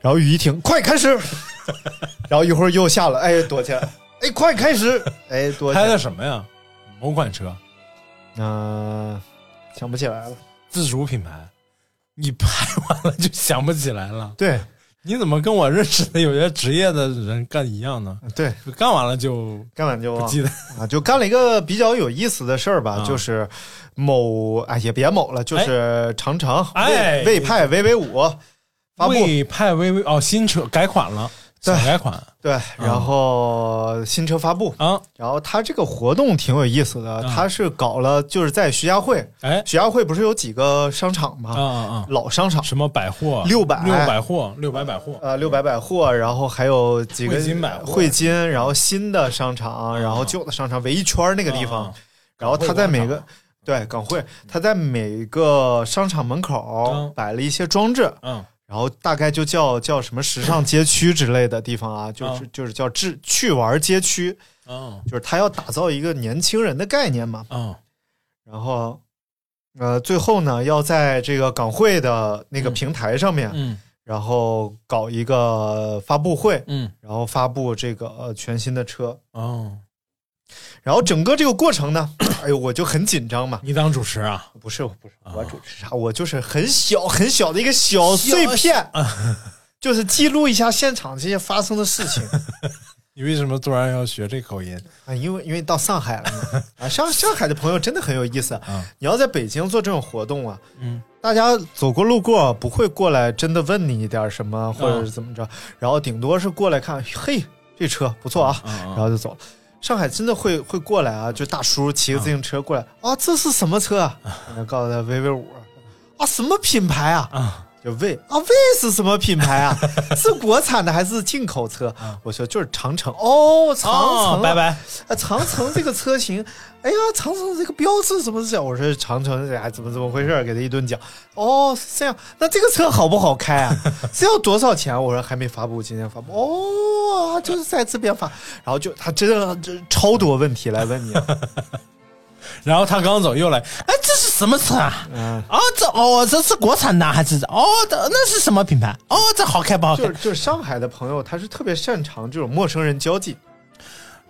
然后雨一停，快开始，然后一会儿又下了，哎，躲起来，哎，快开始，*laughs* 哎，拍的，什么呀？某款车，嗯、想不起来了。自主品牌。你拍完了就想不起来了？对你怎么跟我认识的有些职业的人干一样呢？对，干完了就干完就不记得啊，就干了一个比较有意思的事儿吧，啊就是某哎也别某了，就是长城哎魏魏派 VV 五发布魏派 VV 哦，新车改款了，改款。对，然后新车发布，啊，然后它这个活动挺有意思的，啊它是搞了就是在徐家汇，哎。徐家汇不是有几个商场吗？啊啊啊，老商场，什么百货？六百。六百货六百百货。呃，六百百货，然后还有几个汇金百货。汇金，然后新的商场，然后旧的商场围一圈那个地方，啊然后它在每个对港汇，它在每个商场门口嗯。摆了一些装置，嗯然后大概就叫叫什么时尚街区之类的地方啊，就是嗯就是叫智趣玩街区，嗯。就是他要打造一个年轻人的概念嘛，嗯。然后。呃，最后呢，要在这个港汇的那个嗯。平台上面，嗯。然后搞一个发布会，嗯。然后发布这个呃全新的车，哦，然后整个这个过程呢，哎呦，我就很紧张嘛。你当主持啊？不是，不是，我主持啥？我就是很小很小的一个小碎片，*laughs* 就是记录一下现场这些发生的事情 *laughs* 你为什么突然要学这口音？啊。因为因为到上海了嘛，*laughs* 啊，上上海的朋友真的很有意思。啊你要在北京做这种活动啊，嗯大家走过路过不会过来真的问你一点什么，或者是怎么着，然后顶多是过来看，嘿，这车不错啊，啊然后就走了。上海真的会会过来啊，就大叔骑个自行车过来啊，这是什么车啊？告诉他 VV 五啊，什么品牌？啊就魏啊，魏是什么品牌啊？*laughs* 是国产的还是进口车？我说就是长城哦，长城、哦，拜。拜。啊，长城这个车型，哎呀，长城这个标志怎么是？我说长城哎怎么怎么回事？给他一顿讲。哦，是这样。那这个车好不好开啊？*laughs* 是要多少钱？我说还没发布，今天发布。哦，就是在这边发。然后就他真的这超多问题来问你。*laughs* 然后他刚走又来，哎，这是什么车啊？嗯，哦，这哦，这是国产的还是哦？这那是什么品牌？哦，这好开不好开就是？就是上海的朋友，他是特别擅长这种陌生人交际。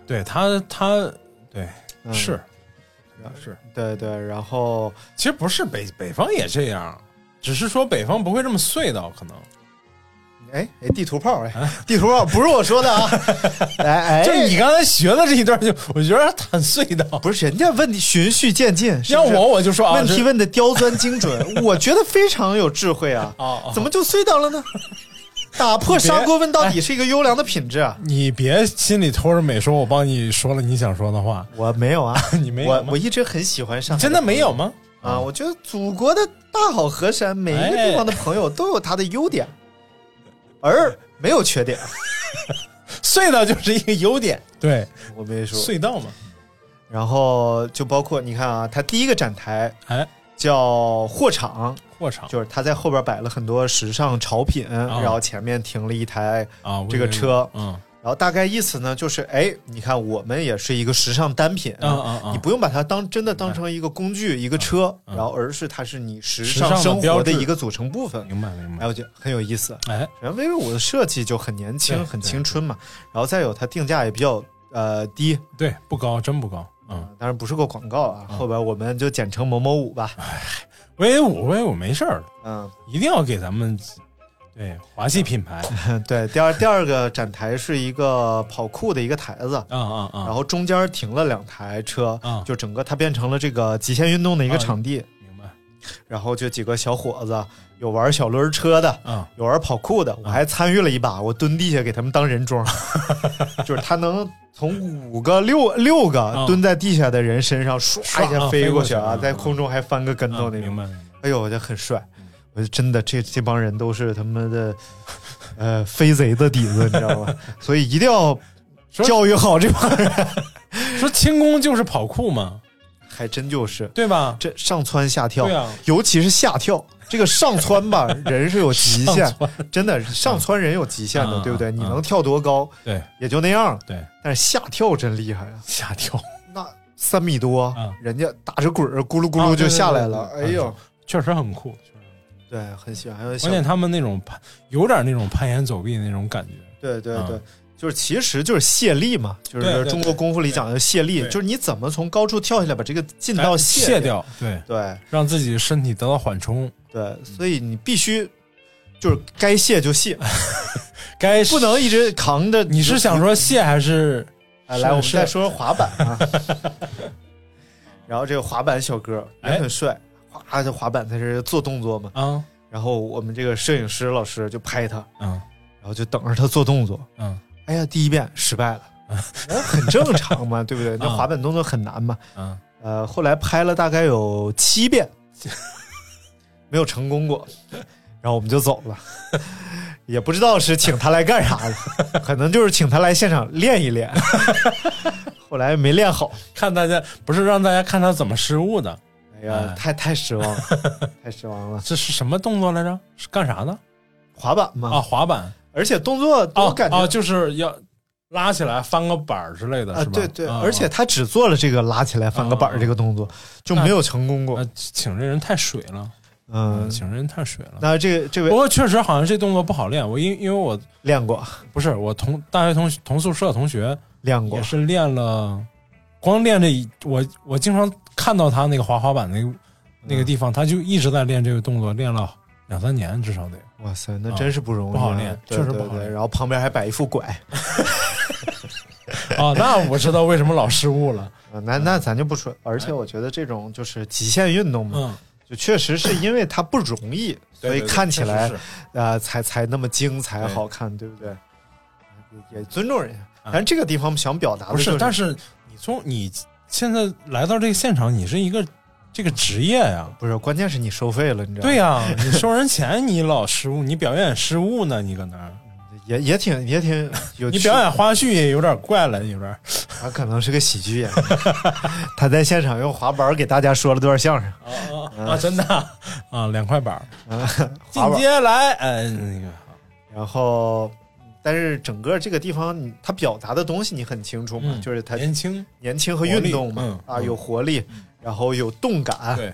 对他，他对、嗯是是，对对，然后其实不是北北方也这样，只是说北方不会这么碎到，可能哎哎，地图炮哎，地图炮不是我说的啊，*laughs* 哎哎，*laughs* 就你刚才学的这一段就，我觉得很碎的。不是人家问题循序渐进，是是要我我就说啊，问题问的刁钻精准，我觉得非常有智慧啊，哦哦怎么就碎掉了呢？打破砂锅问到底是一个优良的品质啊！你别心里偷着美说，我帮你说了你想说的话，我没有啊，*laughs* 你没有我我一直很喜欢上海，真的没有吗？啊！我觉得祖国的大好河山，每一个地方的朋友都有他的优点，而没有缺点。隧道就是一个优点，对，我没说。隧道嘛，然后就包括你看啊，它第一个展台哎，叫货场，货场。就是它在后边摆了很多时尚潮品，然后前面停了一台啊，这个车，嗯然后大概意思呢就是，哎，你看我们也是一个时尚单品，嗯嗯嗯。你不用把它当真的当成一个工具、一个车，嗯然后而是它是你时时尚生活的一个组成部分。明白明白，哎，我觉得很有意思。哎，然后 vivo 五的设计就很年轻、很青春嘛，然后再有它定价也比较呃低，对，不高，真不高，嗯，当然不是个广告啊，后边我们就简称某某五吧。，V 五 V 五没事儿，嗯，一定要给咱们对华系品牌，*laughs* 对，第二第二个展台是一个跑酷的一个台子。啊啊啊，然后中间停了两台车，嗯就整个它变成了这个极限运动的一个啊场地。明白，然后就几个小伙子，有玩小轮车的，嗯有玩跑酷的，我还参与了一把，我蹲地下给他们当人桩，*laughs* 就是他能从五个六六个啊蹲在地下的人身上唰一下飞过去啊在空中还翻个跟头啊那种，明白，哎呦，我觉得很帅。我就真的，这这帮人都是他妈的，*laughs* 呃，飞贼的底子，你知道吗？*laughs* 所以一定要教育好这帮人。*laughs* 说轻功就是跑酷嘛，还真就是，对吧？这上蹿下跳，对啊。尤其是下跳，这个上蹿吧，人是有极限，真的上蹿人有极限的，嗯对不对？嗯你能跳多高对。也就那样，对，但是下跳真厉害啊！下跳。那三米多嗯，人家打着滚儿咕噜咕噜就下来了，哎呦，确实很酷对，很喜欢。还有小关键他们那种攀，有点那种攀岩走壁的那种感觉，嗯对对对，就是其实就是卸力嘛，就是中国功夫里讲的卸力，就是你怎么从高处跳下来把这个劲道哎卸卸。掉，对，对让自己身体得到缓冲，对，所以你必须就是该卸就卸，*laughs* 该不能一直扛着。你是想说卸还是？哎，来，我们再说说滑板啊。*laughs* 然后这个滑板小哥也哎很帅，哗，就滑板在这做动作嘛。啊然后我们这个摄影师老师就拍他，嗯然后就等着他做动作。嗯哎呀，第一遍失败了，*laughs* 那很正常嘛，对不对？那嗯滑板动作很难嘛。嗯呃，后来拍了大概有七遍，没有成功过，然后我们就走了。也不知道是请他来干啥的，可能就是请他来现场练一练。*laughs* 后来没练好，看大家不是让大家看他怎么失误的，哎呀，哎太太失望了，*laughs* 太失望了。这是什么动作来着？是干啥呢滑板吗，啊？滑板而且动作啊我感觉啊，就是要拉起来翻个板儿之类的，啊，是吧？对对，啊而且他只做了这个拉起来翻个板儿这个动作，就没有成功过啊。，请这人太水了，嗯，请这人太水了。那这个这位不过确实好像这动作不好练，我因因为我练过，不是我同大学同同宿舍同学练过也，是练了，光练这一我我经常看到他那个滑滑板那个那个地方，他就一直在练这个动作，练了两三年至少得。哇塞，那真是不容易啊，不好练确实不好练。然后旁边还摆一副拐，哦，*laughs* 那我知道为什么老失误了。啊 *laughs* 那那咱就不说。而且我觉得这种就是极限运动嘛，嗯，就确实是因为它不容易，所以看起来确实是。啊才才那么精彩好看，对不对？也也尊重人家，但这个地方想表达的不是，但是你从你现在来到这个现场，你是一个这个职业呀。不是，关键是你收费了，你知道吗？对呀、你收人钱，你老失误，你表演失误呢，你搁那儿，*laughs* 也也挺也挺有。你表演花絮也有点怪了，有点。他可能是个喜剧演员，*laughs* 他在现场用滑板给大家说了段相声。啊啊啊！真的啊啊，两块 *laughs* 板儿。进阶来，哎，那个然后，但是整个这个地方，你他表达的东西你很清楚嘛，嗯就是它年轻，年轻和运动嘛，嗯啊，嗯。有活力，然后有动感。对，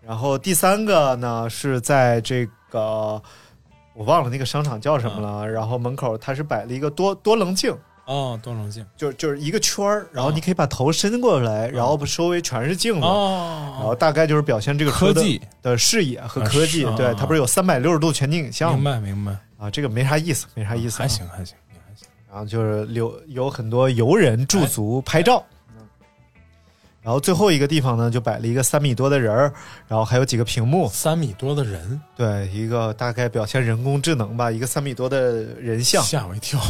然后第三个呢是在这个我忘了那个商场叫什么了，嗯然后门口它是摆了一个多多棱镜。哦，多棱镜，就就是一个圈儿，然后你可以把头伸过来，然后周围全是镜子，然哦，后大概就是表现这个科技，的视野和科技。啊啊。对，它不是有三百六十度全景影像吗？明？白明白，啊，这个没啥意思，没啥意思、啊还。行还行还行。然后就是留有很多游人驻足拍照，然后最后一个地方呢，就摆了一个三米多的人儿，然后还有几个屏幕，三米多的人，对，一个大概表现人工智能吧，一个三米多的人像吓我一跳。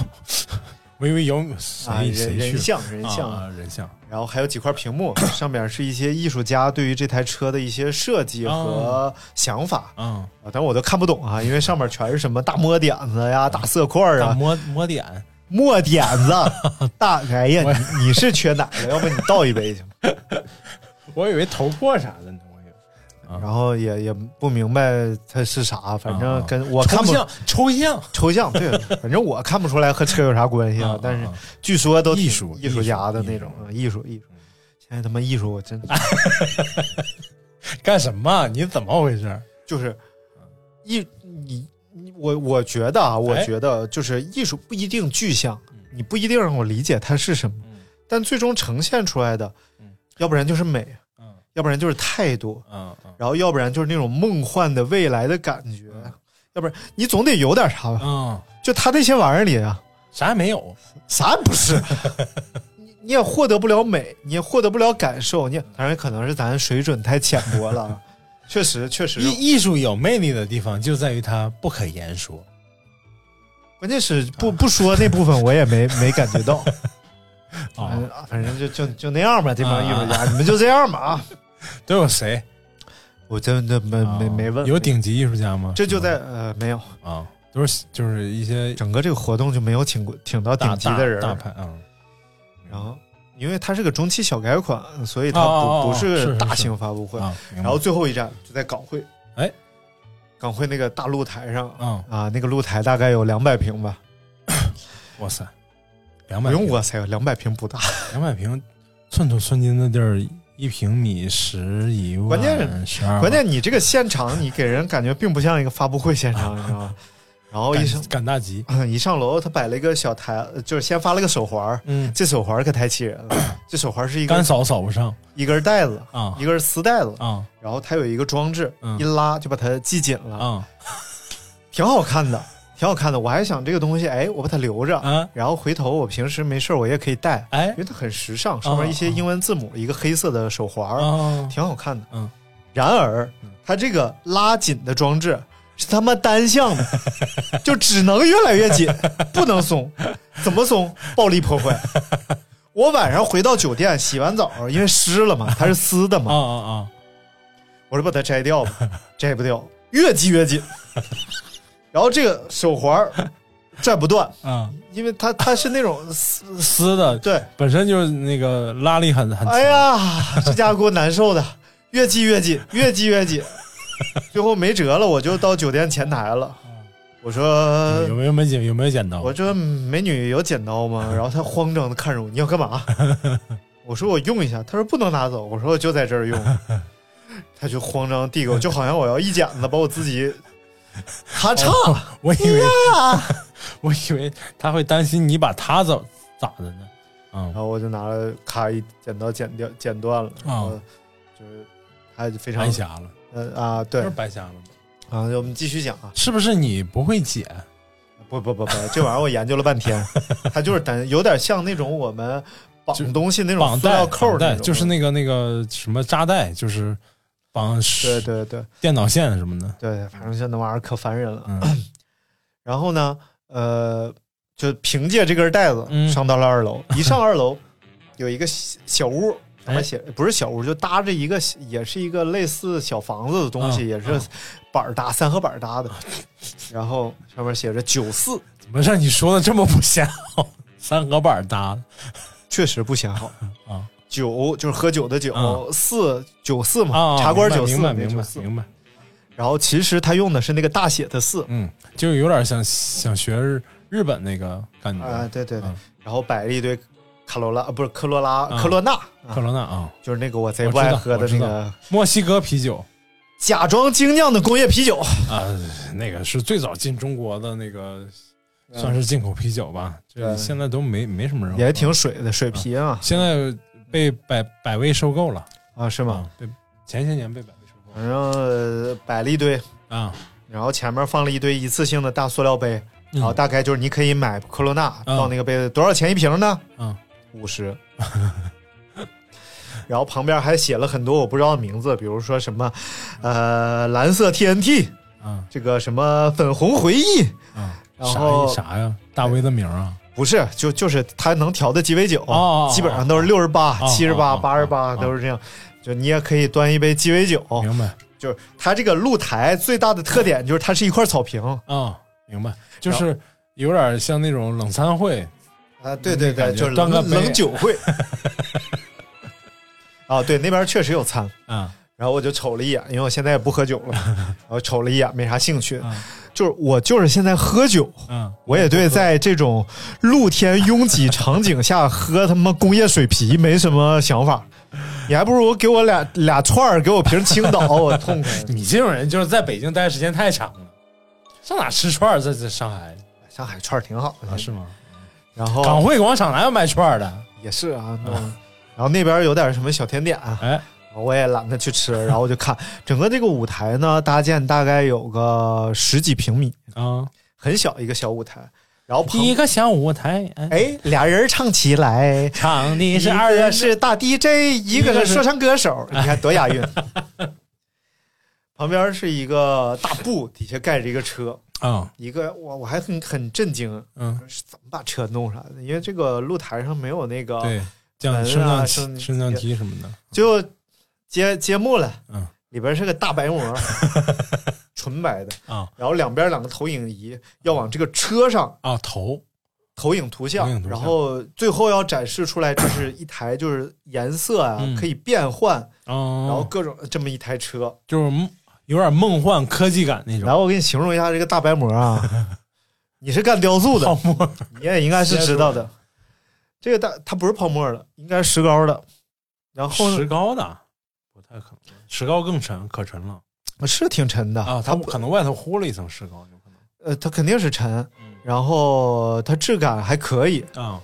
我以为有啊，人人像人像，啊。人像。然后还有几块屏幕，*coughs* 上面是一些艺术家对于这台车的一些设计和想法。啊，啊，但我都看不懂啊，因为上面全是什么大摸点子呀、大色块啊、大摸摸点，墨点子、*laughs* 大哎呀，你你是缺奶了，*laughs* 要不你倒一杯行吗？我以为头破啥的呢，然后也也不明白它是啥，反正啊跟我看不抽象抽象抽象，对，*laughs* 反正我看不出来和车有啥关系啊啊。但是啊据说都挺艺术艺术家的那种啊，艺术艺术。现在他妈艺术，我真 *laughs* 干什么？你怎么回事？就是艺你你我我觉得啊，我哎觉得就是艺术不一定具象，你不一定让我理解它是什么，嗯但最终呈现出来的，要不然就是美，嗯要不然就是态度，嗯嗯。然后要不然就是那种梦幻的未来的感觉，要不然你总得有点啥吧？嗯，就他那些玩意儿里啊，啥也没有。啥也不是，你 *laughs* 你也获得不了美，你也获得不了感受，你也当然可能是咱水准太浅薄了，啊 *laughs* 确实确实，艺艺术有魅力的地方就在于它不可言说。关键是不不说那部分我也没没感觉到，*laughs* 啊嗯，反正就就就那样吧，这帮艺术家，你们就这样吧啊！*laughs* 都有谁？我真的没没啊没问，有顶级艺术家吗？这就在呃没有，啊，都是就是一些整个这个活动就没有请过请到顶级的人，大大牌啊。然后因为它是个中期小改款，所以它不不是是大型发布会。然后最后一站就在港汇，哎，港汇那个大露台上嗯，啊，那个露台大概有两百平吧，*coughs* 哇塞，两百不用哇塞，两百平不大。两百平，寸土寸金的地儿，一平米十一万，关键关键你这个现场，你给人感觉并不像一个发布会现场，你知道吗？然后一上赶赶大集，一上楼，他摆了一个小台，就是先发了个手环儿嗯，这手环儿可太气人了，*clears throat* 这手环儿是一个干扫扫不上一根带子，啊一根丝带子，啊然后它有一个装置，嗯一拉就把它系紧了，啊挺好看的，挺好看的。我还想这个东西，哎，我把它留着，啊！然后回头我平时没事我也可以戴，哎因为它很时尚，上面一些英文字母，一个黑色的手环挺好看的。嗯，然而它这个拉紧的装置是他妈单向的，*laughs* 就只能越来越紧，不能松。怎么松？暴力破坏。我晚上回到酒店洗完澡，因为湿了嘛，它是 *laughs* 湿的啊嘛，啊啊！我说把它摘掉吧，摘不掉，越系越紧。然后这个手环儿 *laughs* 拽不断，啊，因为它它是那种 *laughs* 丝，丝的，对，本身就是那个拉力很很强。哎呀，*laughs* 这家伙给我难受的，越系越紧，越系越紧，最后没辙了，我就到酒店前台了。我说有没有没剪有没有剪刀？我说美女有剪刀吗？然后她慌张的看着我，你要干嘛？我说我用一下，她说不能拿走。我说我就在这儿用，她就慌张地递给我，就好像我要一剪子把我自己咔嚓。*laughs* 我以为 *laughs* 我以为他会担心你把他走咋的呢？嗯然后我就拿了咔一剪刀剪掉剪断了，然后就是他就非常白瞎了，呃啊对是白瞎了。啊，我们继续讲啊，是不是你不会剪？不不不不，这玩意儿我研究了半天，*laughs* 它就是单有点像那种我们绑东西那种绑带塑料扣儿绑带那种，就是那个那个什么扎带，就是绑对对对电脑线什么的。对，反正现在那玩意儿可烦人了。嗯 *clears throat* 然后呢，呃，就凭借这根带子嗯上到了二楼，*laughs* 一上二楼有一个小小屋。上面哎写不是小屋，就搭着一个，也是一个类似小房子的东西，嗯也是 *laughs* 板儿搭三合板搭的，*laughs* 然后上面写着九四，怎么让你说的这么不显好？三合板搭的确实不显好啊。九就是喝酒的酒，嗯四九四嘛，啊，茶馆九四明白明白明白。然后其实他用的是那个大写的四。嗯，就有点像想学日日本那个感觉。啊，对对对。嗯，然后摆了一堆卡罗拉，啊不是科罗拉，嗯科罗娜，科罗娜啊，就是那个我贼我知道不爱喝的我知道那个墨西哥啤酒。假装精酿的工业啤酒。啊，那个是最早进中国的那个，嗯。算是进口啤酒吧。这对现在都没没什么人喝，也挺水的，水啤啊。现在被百百威收购了，啊是吗？啊？被前些年被百威收购反正呃摆了一堆，啊，然后前面放了一堆一次性的大塑料杯，嗯然后大概就是你可以买科罗娜嗯倒那个杯子，多少钱一瓶呢？嗯，五十。然后旁边还写了很多我不知道的名字，比如说什么，呃，蓝色 TNT，嗯这个什么粉红回忆，嗯，然后啥啥呀？大 V 的名儿啊？不是，就就是它能调的鸡尾酒，基本上都是六十八、哦七十八、八十八，都是这样。就你也可以端一杯鸡尾酒，明白就是它这个露台最大的特点就是它是一块草坪啊？明白，就是有点像那种冷餐会，啊，对对对，就是冷端个冷酒会。*laughs* 啊，对，那边确实有餐，啊然后我就瞅了一眼，因为我现在也不喝酒了，*laughs* 然后瞅了一眼，没啥兴趣。嗯就是我就是现在喝酒，嗯，我也对在这种露天拥挤场景下喝他妈工业水啤没什么想法。*laughs* 你还不如给我俩俩串儿，给我瓶青岛，我痛快。*laughs* 你这种人就是在北京待时间太长了，上哪吃串儿？在在上海上海串儿挺好的，啊？是吗？然后港汇广场哪有卖串儿的？也是啊，嗯然后那边有点什么小甜点，啊哎，我也懒得去吃，然后我就看整个这个舞台呢，搭建大概有个十几平米，啊，很小一个小舞台，然后旁一个小舞台，哎，哎俩人唱起来，唱的是二人个是大 DJ，一个是说唱歌手，你看多押韵。*laughs* 旁边是一个大布，底下盖着一个车，啊，一个我我还很很震惊，嗯，是怎么把车弄上来的？因为这个露台上没有那个，升降升、升降梯什么的，就揭揭幕了，嗯，里边是个大白膜，*laughs* 纯白的，啊。然后两边两个投影仪要往这个车上啊头投投影图像。然后最后要展示出来，就是一台就是颜色啊、嗯。可以变换，然后啊，各种这么一台车。就是有点梦幻科技感那种。然后我给你形容一下这个大白膜啊，*laughs* 你是干雕塑的泡，沫，你也应该是知道的。*laughs* 这个大它不是泡沫的，应该是石膏的。然后石，膏的？不太可能，石膏更沉，可沉了。是挺沉的。啊，它可能外头糊了一层石膏，有可能。呃，它肯定是沉，嗯。然后它质感还可以，啊。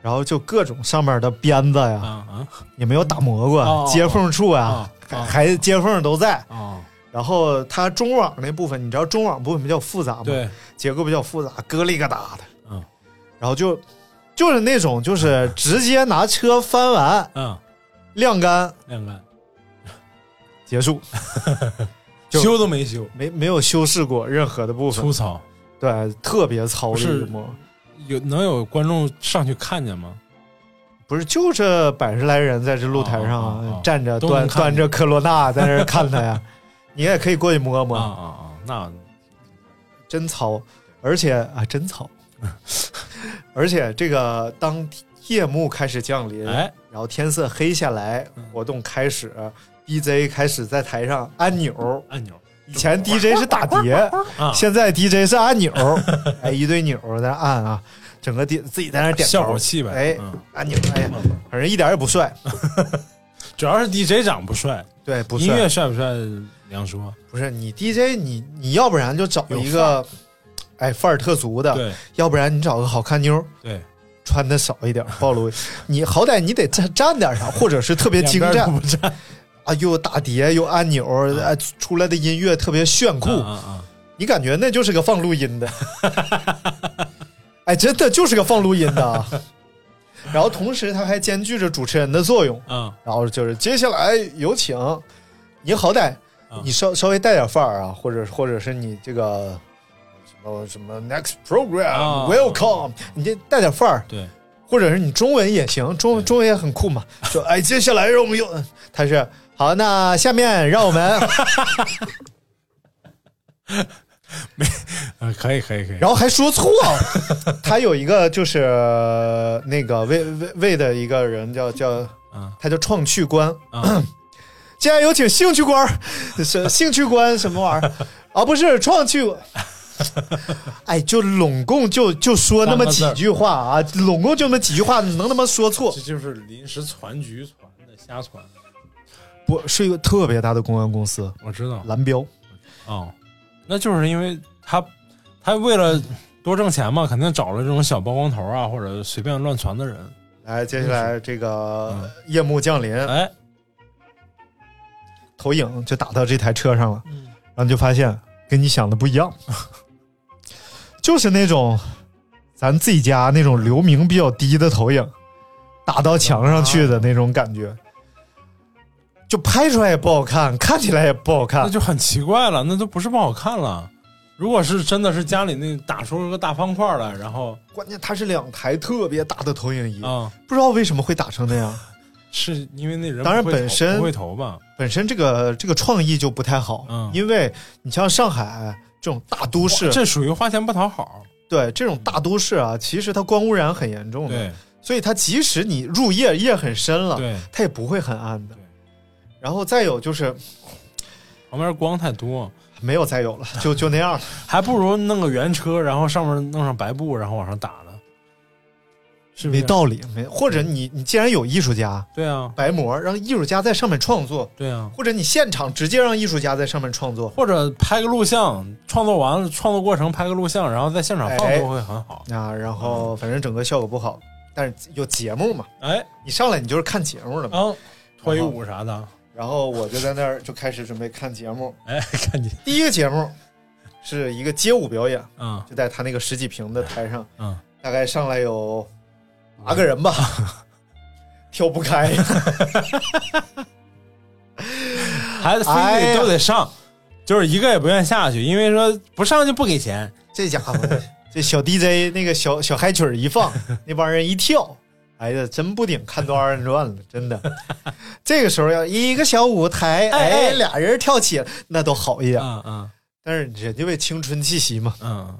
然后就各种上面的鞭子呀，也没有打磨过，哦接缝处啊啊，还啊还接缝都在。啊，然后它中网那部分，你知道中网部分比较复杂吗？，对，结构比较复杂，疙里疙瘩的。嗯，然后就就是那种就是直接拿车翻完嗯，晾干。晾干，结束，*laughs* 就修都没修，没没有修饰过任何的部分。粗，糙。对，特别糙的不是一个膜。有能有观众上去看见吗？不是，就这百十来人在这露台上站着端端着科罗娜在那 *laughs* 看他呀，你也可以过去摸摸，啊啊啊！那真糙，而且啊真糙，*laughs* 而且这个当夜幕开始降临，哎，然后天色黑下来，活动开始，DJ 开始在台上按钮，按钮。以前 DJ 是打碟，啊，现在 DJ 是按钮，*laughs* 哎，一堆钮在那按啊，整个点自己在那点头。效果器呗。哎嗯，按钮，哎呀，反正一点也不帅，*laughs* 主要是 DJ 长不帅，对，不帅。音乐，帅不帅两说。不是你 DJ，你你要不然就找一个，哎，范儿特足的，对。要不然你找个好看妞，对，穿的少一点，暴露，你好歹你得站站点啥，或者是特别精湛。不站，啊，又打碟又按钮，哎，出来的音乐特别炫酷，啊啊你感觉那就是个放录音的，*laughs* 哎，真的就是个放录音的啊。*laughs* 然后同时它还兼具着主持人的作用，啊啊！然后就是接下来有请，你好歹啊你稍稍微带点范儿啊，或者或者是你这个什么什么 next program、啊 welcome，你这带点范儿，对，或者是你中文也行，中中文也很酷嘛。说哎，接下来让我们有，他是好，那下面让我们，*laughs* 呃，可以可以可以。然后还说错，*laughs* 他有一个就是那个魏魏魏的一个人叫叫嗯他叫创趣官，啊接下来有请兴趣官儿，是兴趣官什么玩意儿啊？*laughs* 不是创趣，哎，就拢共就就说那么几句话啊，拢共就那么几句话，能他妈说错这？就是临时传局传的，瞎传。不是一个特别大的公关公司，我知道。蓝标。哦，那就是因为他他为了多挣钱嘛，肯定找了这种小包工头啊，或者随便乱传的人。来，接下来这个嗯。夜幕降临，哎，投影就打到这台车上了，嗯。然后你就发现跟你想的不一样，*laughs* 就是那种咱自己家那种流明比较低的投影，打到墙上去的那种感觉。就拍出来也不好看，看起来也不好看那。就很奇怪了，那都不是不好看了。如果是真的是家里那打出个大方块来，然后关键它是两台特别大的投影仪，啊、不知道为什么会打成那样。*laughs* 是因为那人当然本身不会投吧？本身这个这个创意就不太好，嗯因为你像上海这种大都市，这属于花钱不讨好。对这种大都市啊，其实它光污染很严重的，对所以它即使你入夜夜很深了，对，它也不会很暗的对。然后再有就是旁边光太多，没有再有了，就就那样了。*laughs* 还不如弄个原车，然后上面弄上白布，然后往上打呢。是是没道理，没或者你你既然有艺术家对啊，白膜，让艺术家在上面创作，对啊。或者你现场直接让艺术家在上面创作或者拍个录像，创作完了，创作过程拍个录像，然后在现场放哎都会很好。啊，然后反正整个效果不好，但是有节目嘛，哎，你上来你就是看节目的嘛。啊，脱衣舞啥的，然后我就在那儿就开始准备看节目。*laughs* 哎，看你，第一个节目是一个街舞表演，嗯就在他那个十几平的台上，嗯，大概上来有八个人吧，*laughs* 跳不开。孩子非得都得上，就是一个也不愿下去，因为说不上就不给钱。这家伙，这小 DJ 那个小小嗨曲儿一放，*laughs* 那帮人一跳，哎呀，真不顶看多二人转了，真的。*laughs* 这个时候要一个小舞台，哎俩人跳起来，那都好一点。嗯嗯但是人家为青春气息嘛，嗯，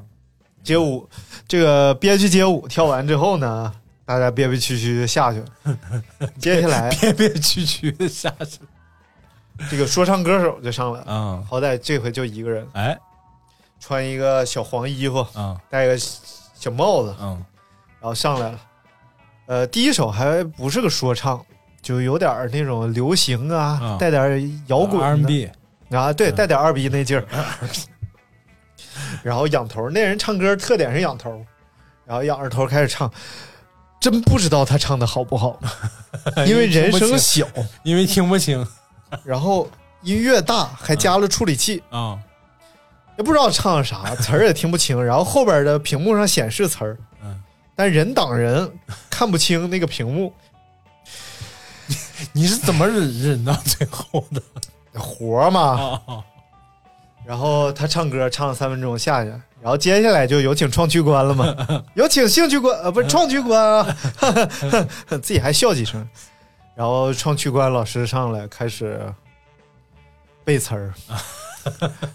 街舞这个憋屈街舞跳完之后呢，大家憋憋屈屈的下去了。接下来 *laughs* 憋憋屈屈的下去。这个说唱歌手就上来了，嗯，好歹这回就一个人，哎，穿一个小黄衣服，嗯戴个小帽子，嗯然后上来了。呃，第一首还不是个说唱，就有点儿那种流行啊，嗯带点摇滚的，R&B，啊，对，带点二逼那劲儿。*laughs* 然后仰头，那人唱歌特点是仰头，然后仰着头开始唱，真不知道他唱的好不好，*laughs* 因为人声小，因为听不清。然后音乐大，还加了处理器，啊，也不知道唱啥，词儿也听不清。然后后边的屏幕上显示词儿，嗯但人挡人看不清那个屏幕，你是怎么忍忍到最后的 *laughs* 活儿嘛。啊？然后他唱歌唱了三分钟下去，然后接下来就有请创区官了嘛，*laughs* 有请兴趣官呃不是创区官啊，*laughs* 自己还笑几声，然后创区官老师上来开始背词儿，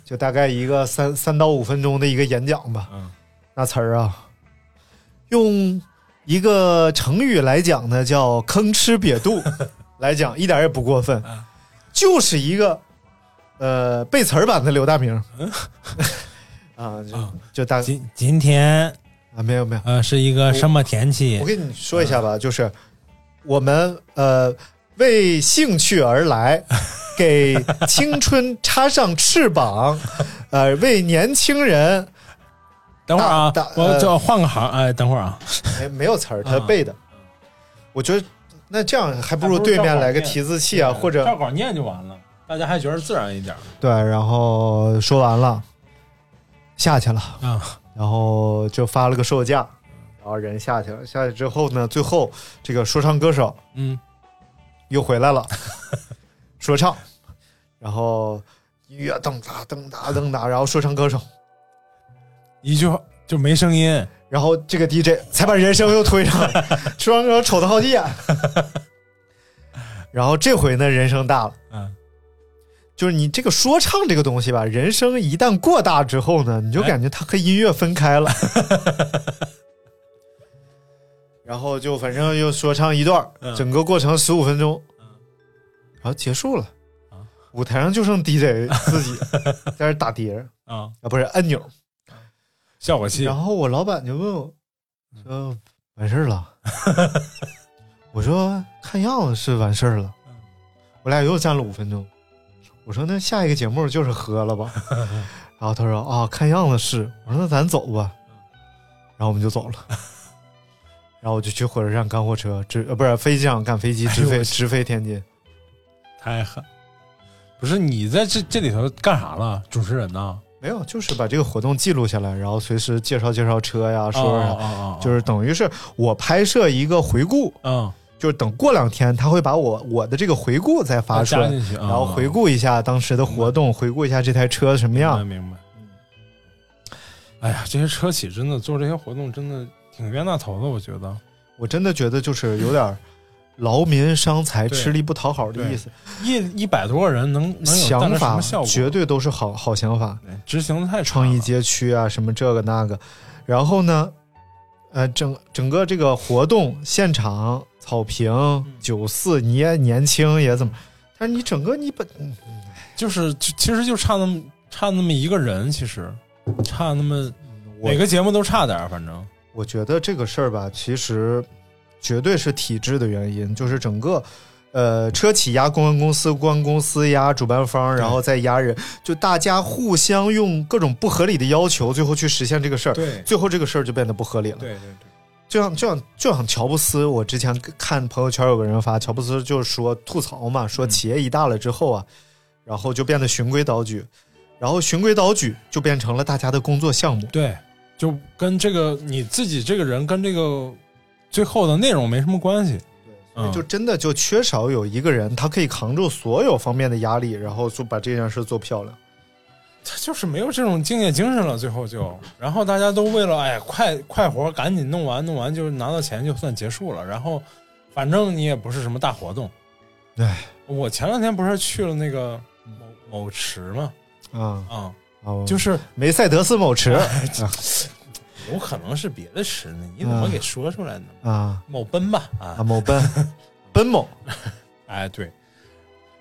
就大概一个三三到五分钟的一个演讲吧，嗯那词儿啊，用一个成语来讲呢，叫吭哧瘪肚 *laughs* 来讲，一点也不过分，就是一个呃背词儿版的刘大明。*laughs* 啊，就啊就大今今天啊没有没有，呃是一个什么天气？我？跟你说一下吧，就是我们呃为兴趣而来，*laughs* 给青春插上翅膀，呃为年轻人等会儿啊我呃就换个行，哎，等会儿啊，没没有词儿，他啊背的。我觉得那这样还不如对面来个提字器啊，或者照稿念就完了，大家还觉得自然一点对，然后说完了，下去了，啊。然后就发了个售价，然后人下去了。下去之后呢，最后这个说唱歌手嗯，又回来了，*laughs* 说唱，然后音乐噔哒噔哒噔哒，然后说唱歌手，一句话就没声音，然后这个 DJ 才把人声又推上来，*laughs* 说唱歌手瞅他好几眼，*laughs* 然后这回呢人声大了。嗯，就是你这个说唱这个东西吧，人声一旦过大之后呢，你就感觉它和音乐分开了。*laughs* 然后就反正又说唱一段，嗯。整个过程十五分钟，然后结束了。啊。舞台上就剩 DJ 自己在那打碟儿。啊，啊，不是按钮。效果器然后我老板就问我说：“完事儿了？” *laughs* 我说：“看样子是完事儿了。”我俩又站了五分钟。我说：“那下一个节目就是喝了吧？” *laughs* 然后他说：“啊，看样子是。”我说：“那咱走吧。”然后我们就走了。然后我就去火车站赶火车，直呃不是飞机上赶飞机，直飞直飞天津。太狠。不是你在这这里头干啥了？主持人呢？没有，就是把这个活动记录下来，然后随时介绍介绍车呀，说说啥，哦哦哦就是等于是我拍摄一个回顾，嗯就是等过两天他会把我我的这个回顾再发出来然后回顾一下当时的活动，回顾一下这台车什么明白样。明白。哎呀，这些车企真的做这些活动真的挺冤大头的，我觉得。我真的觉得就是有点劳民伤财、吃力不讨好的意思。一一百多个人能能有想法？绝对都是好好想法，执行的太创意街区啊，什么这个那个。然后呢，呃，整整个这个活动现场草坪嗯九四，你也年轻也怎么？但是你整个你本就是其实就差那么差那么一个人，其实差那么每个节目都差点，反正我觉得这个事儿吧，其实绝对是体制的原因，就是整个。呃，车企压公关公司，公关公司压主办方，然后再压人，就大家互相用各种不合理的要求，最后去实现这个事儿。对最后这个事儿就变得不合理了。对对对，就像就像就像乔布斯，我之前看朋友圈有个人发，乔布斯就是说吐槽嘛，说企业一大了之后啊，然后就变得循规蹈矩，然后循规蹈矩就变成了大家的工作项目。对，就跟这个你自己这个人跟这个最后的内容没什么关系。对，就真的就缺少有一个人，他可以扛住所有方面的压力，然后就把这件事做漂亮。他就是没有这种敬业精神了，最后就，然后大家都为了哎呀快快活赶紧弄完，弄完就拿到钱就算结束了，然后反正你也不是什么大活动。对，我前两天不是去了那个某某池嘛，啊。啊、啊，就是梅赛德斯某池 *laughs* *laughs* *laughs* 有可能是别的池呢，你怎么给说出来呢？啊。某奔吧，啊。啊，某奔奔某 *laughs* 哎对，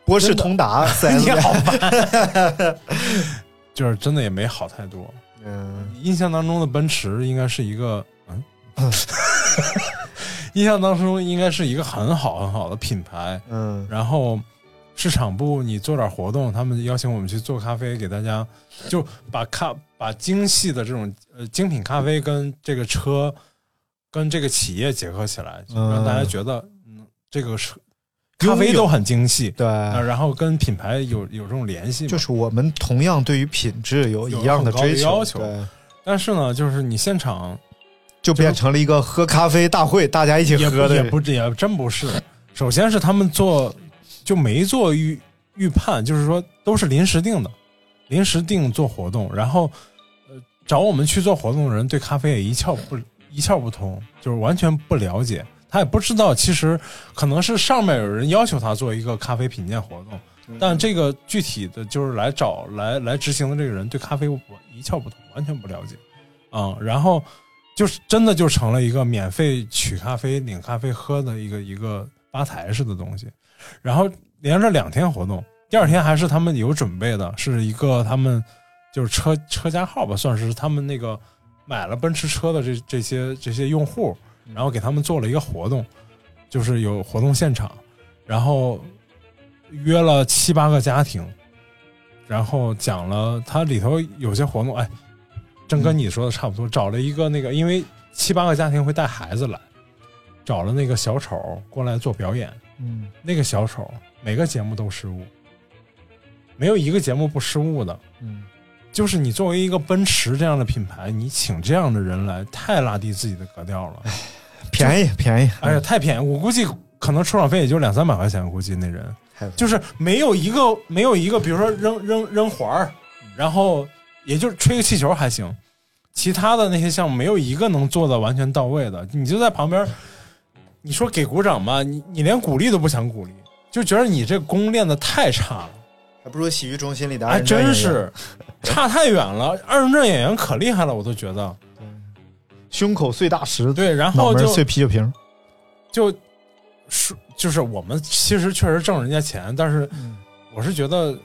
博士通达四 S *laughs* 你店好烦，*laughs* 就是真的也没好太多。嗯。印象当中的奔驰应该是一个，嗯，印象当中应该是一个很好很好的品牌。嗯。然后市场部你做点活动，他们邀请我们去做咖啡，给大家就把咖把精细的这种呃精品咖啡跟这个车跟这个企业结合起来，就让大家觉得嗯这个是咖啡都很精细。对。啊，然后跟品牌有有这种联系，就是我们同样对于品质有一样的追要求对，但是呢，就是你现场就变成了一个喝咖啡大会，大家一起喝的。也不也真不是。首先是他们做就没做预预判，就是说都是临时定的，临时定做活动，然后呃找我们去做活动的人对咖啡也一窍不一窍不通，就是完全不了解，他也不知道其实可能是上面有人要求他做一个咖啡品鉴活动。但这个具体的就是来找来来执行的这个人对咖啡一窍不通，完全不了解，啊、然后就是真的就成了一个免费取咖啡、领咖啡喝的一个一个吧台式的东西，然后连着两天活动，第二天还是他们有准备的，是一个他们就是车车架号吧，算是他们那个买了奔驰车的这这些这些用户，然后给他们做了一个活动，就是有活动现场，然后约了七八个家庭，然后讲了它里头有些活动，哎，正跟你说的差不多，找了一个那个，因为七八个家庭会带孩子来，找了那个小丑过来做表演，嗯，那个小丑每个节目都失误，没有一个节目不失误的。嗯，就是你作为一个奔驰这样的品牌，你请这样的人来，太拉低自己的格调了。便宜便宜，哎呀，太便宜！我估计可能出场费也就两三百块钱，我估计那人就是没有一个没有一个，比如说扔扔扔环儿，然后也就是吹个气球还行，其他的那些项目没有一个能做的完全到位的。你就在旁边，你说给鼓掌吧，你你连鼓励都不想鼓励，就觉得你这功练的太差了。还不如洗浴中心里的还真是 *laughs* 差太远了。二人转演员可厉害了，我都觉得。胸口碎大石，对，然后就碎啤酒瓶，就是就是我们其实确实挣人家钱，但是我是觉得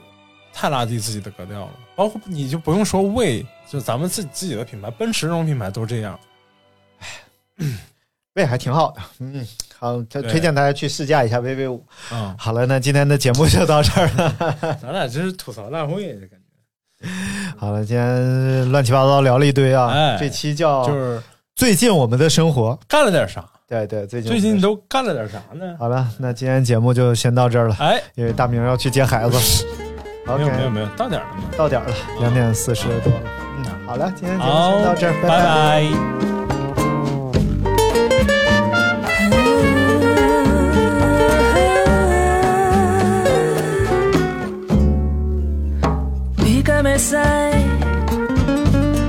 太拉低自己的格调了。包括你就不用说魏，就咱们自己自己的品牌，奔驰这种品牌都这样。味还挺好的，嗯，好，推推荐大家去试驾一下 VV 五。嗯，好了，那今天的节目就到这儿了。*laughs* 咱俩真是吐槽大会，的感觉好了，今天乱七八糟聊了一堆啊，哎这期叫就是最近我们的生活。干了点啥。对对，最近最近都干了点啥呢？好了，那今天节目就先到这儿了，哎，因为大明要去接孩子。没有 OK，没有没有，到点了吗？到点了，两点四十多了。嗯，好了，今天节目到这儿，拜拜拜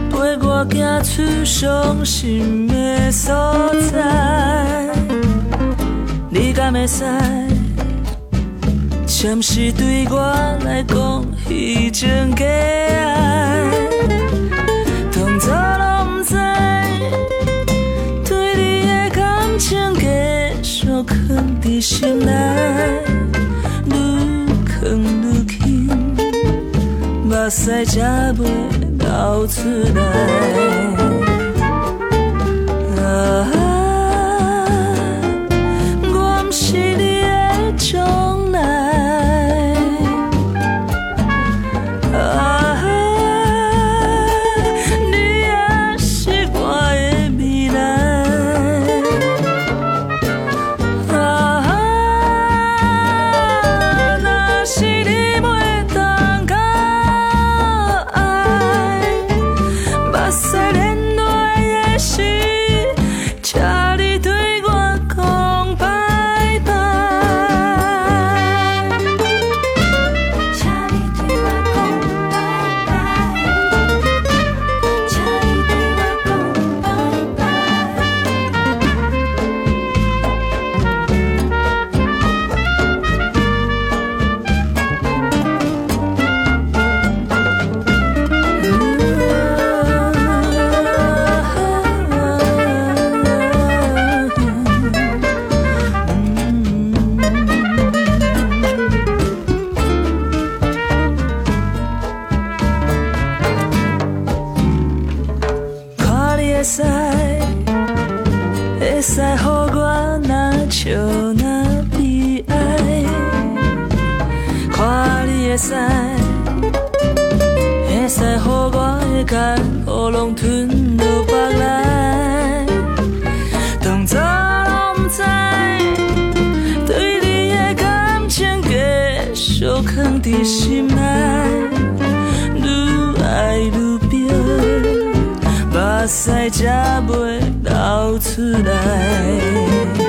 陪我走出伤心的所在，你敢会使？暂时对我来讲，已种假爱早拢毋知，对你的感情继续困在心内。再找不到了。在心，愈爱愈冰，眼泪才袂流出来。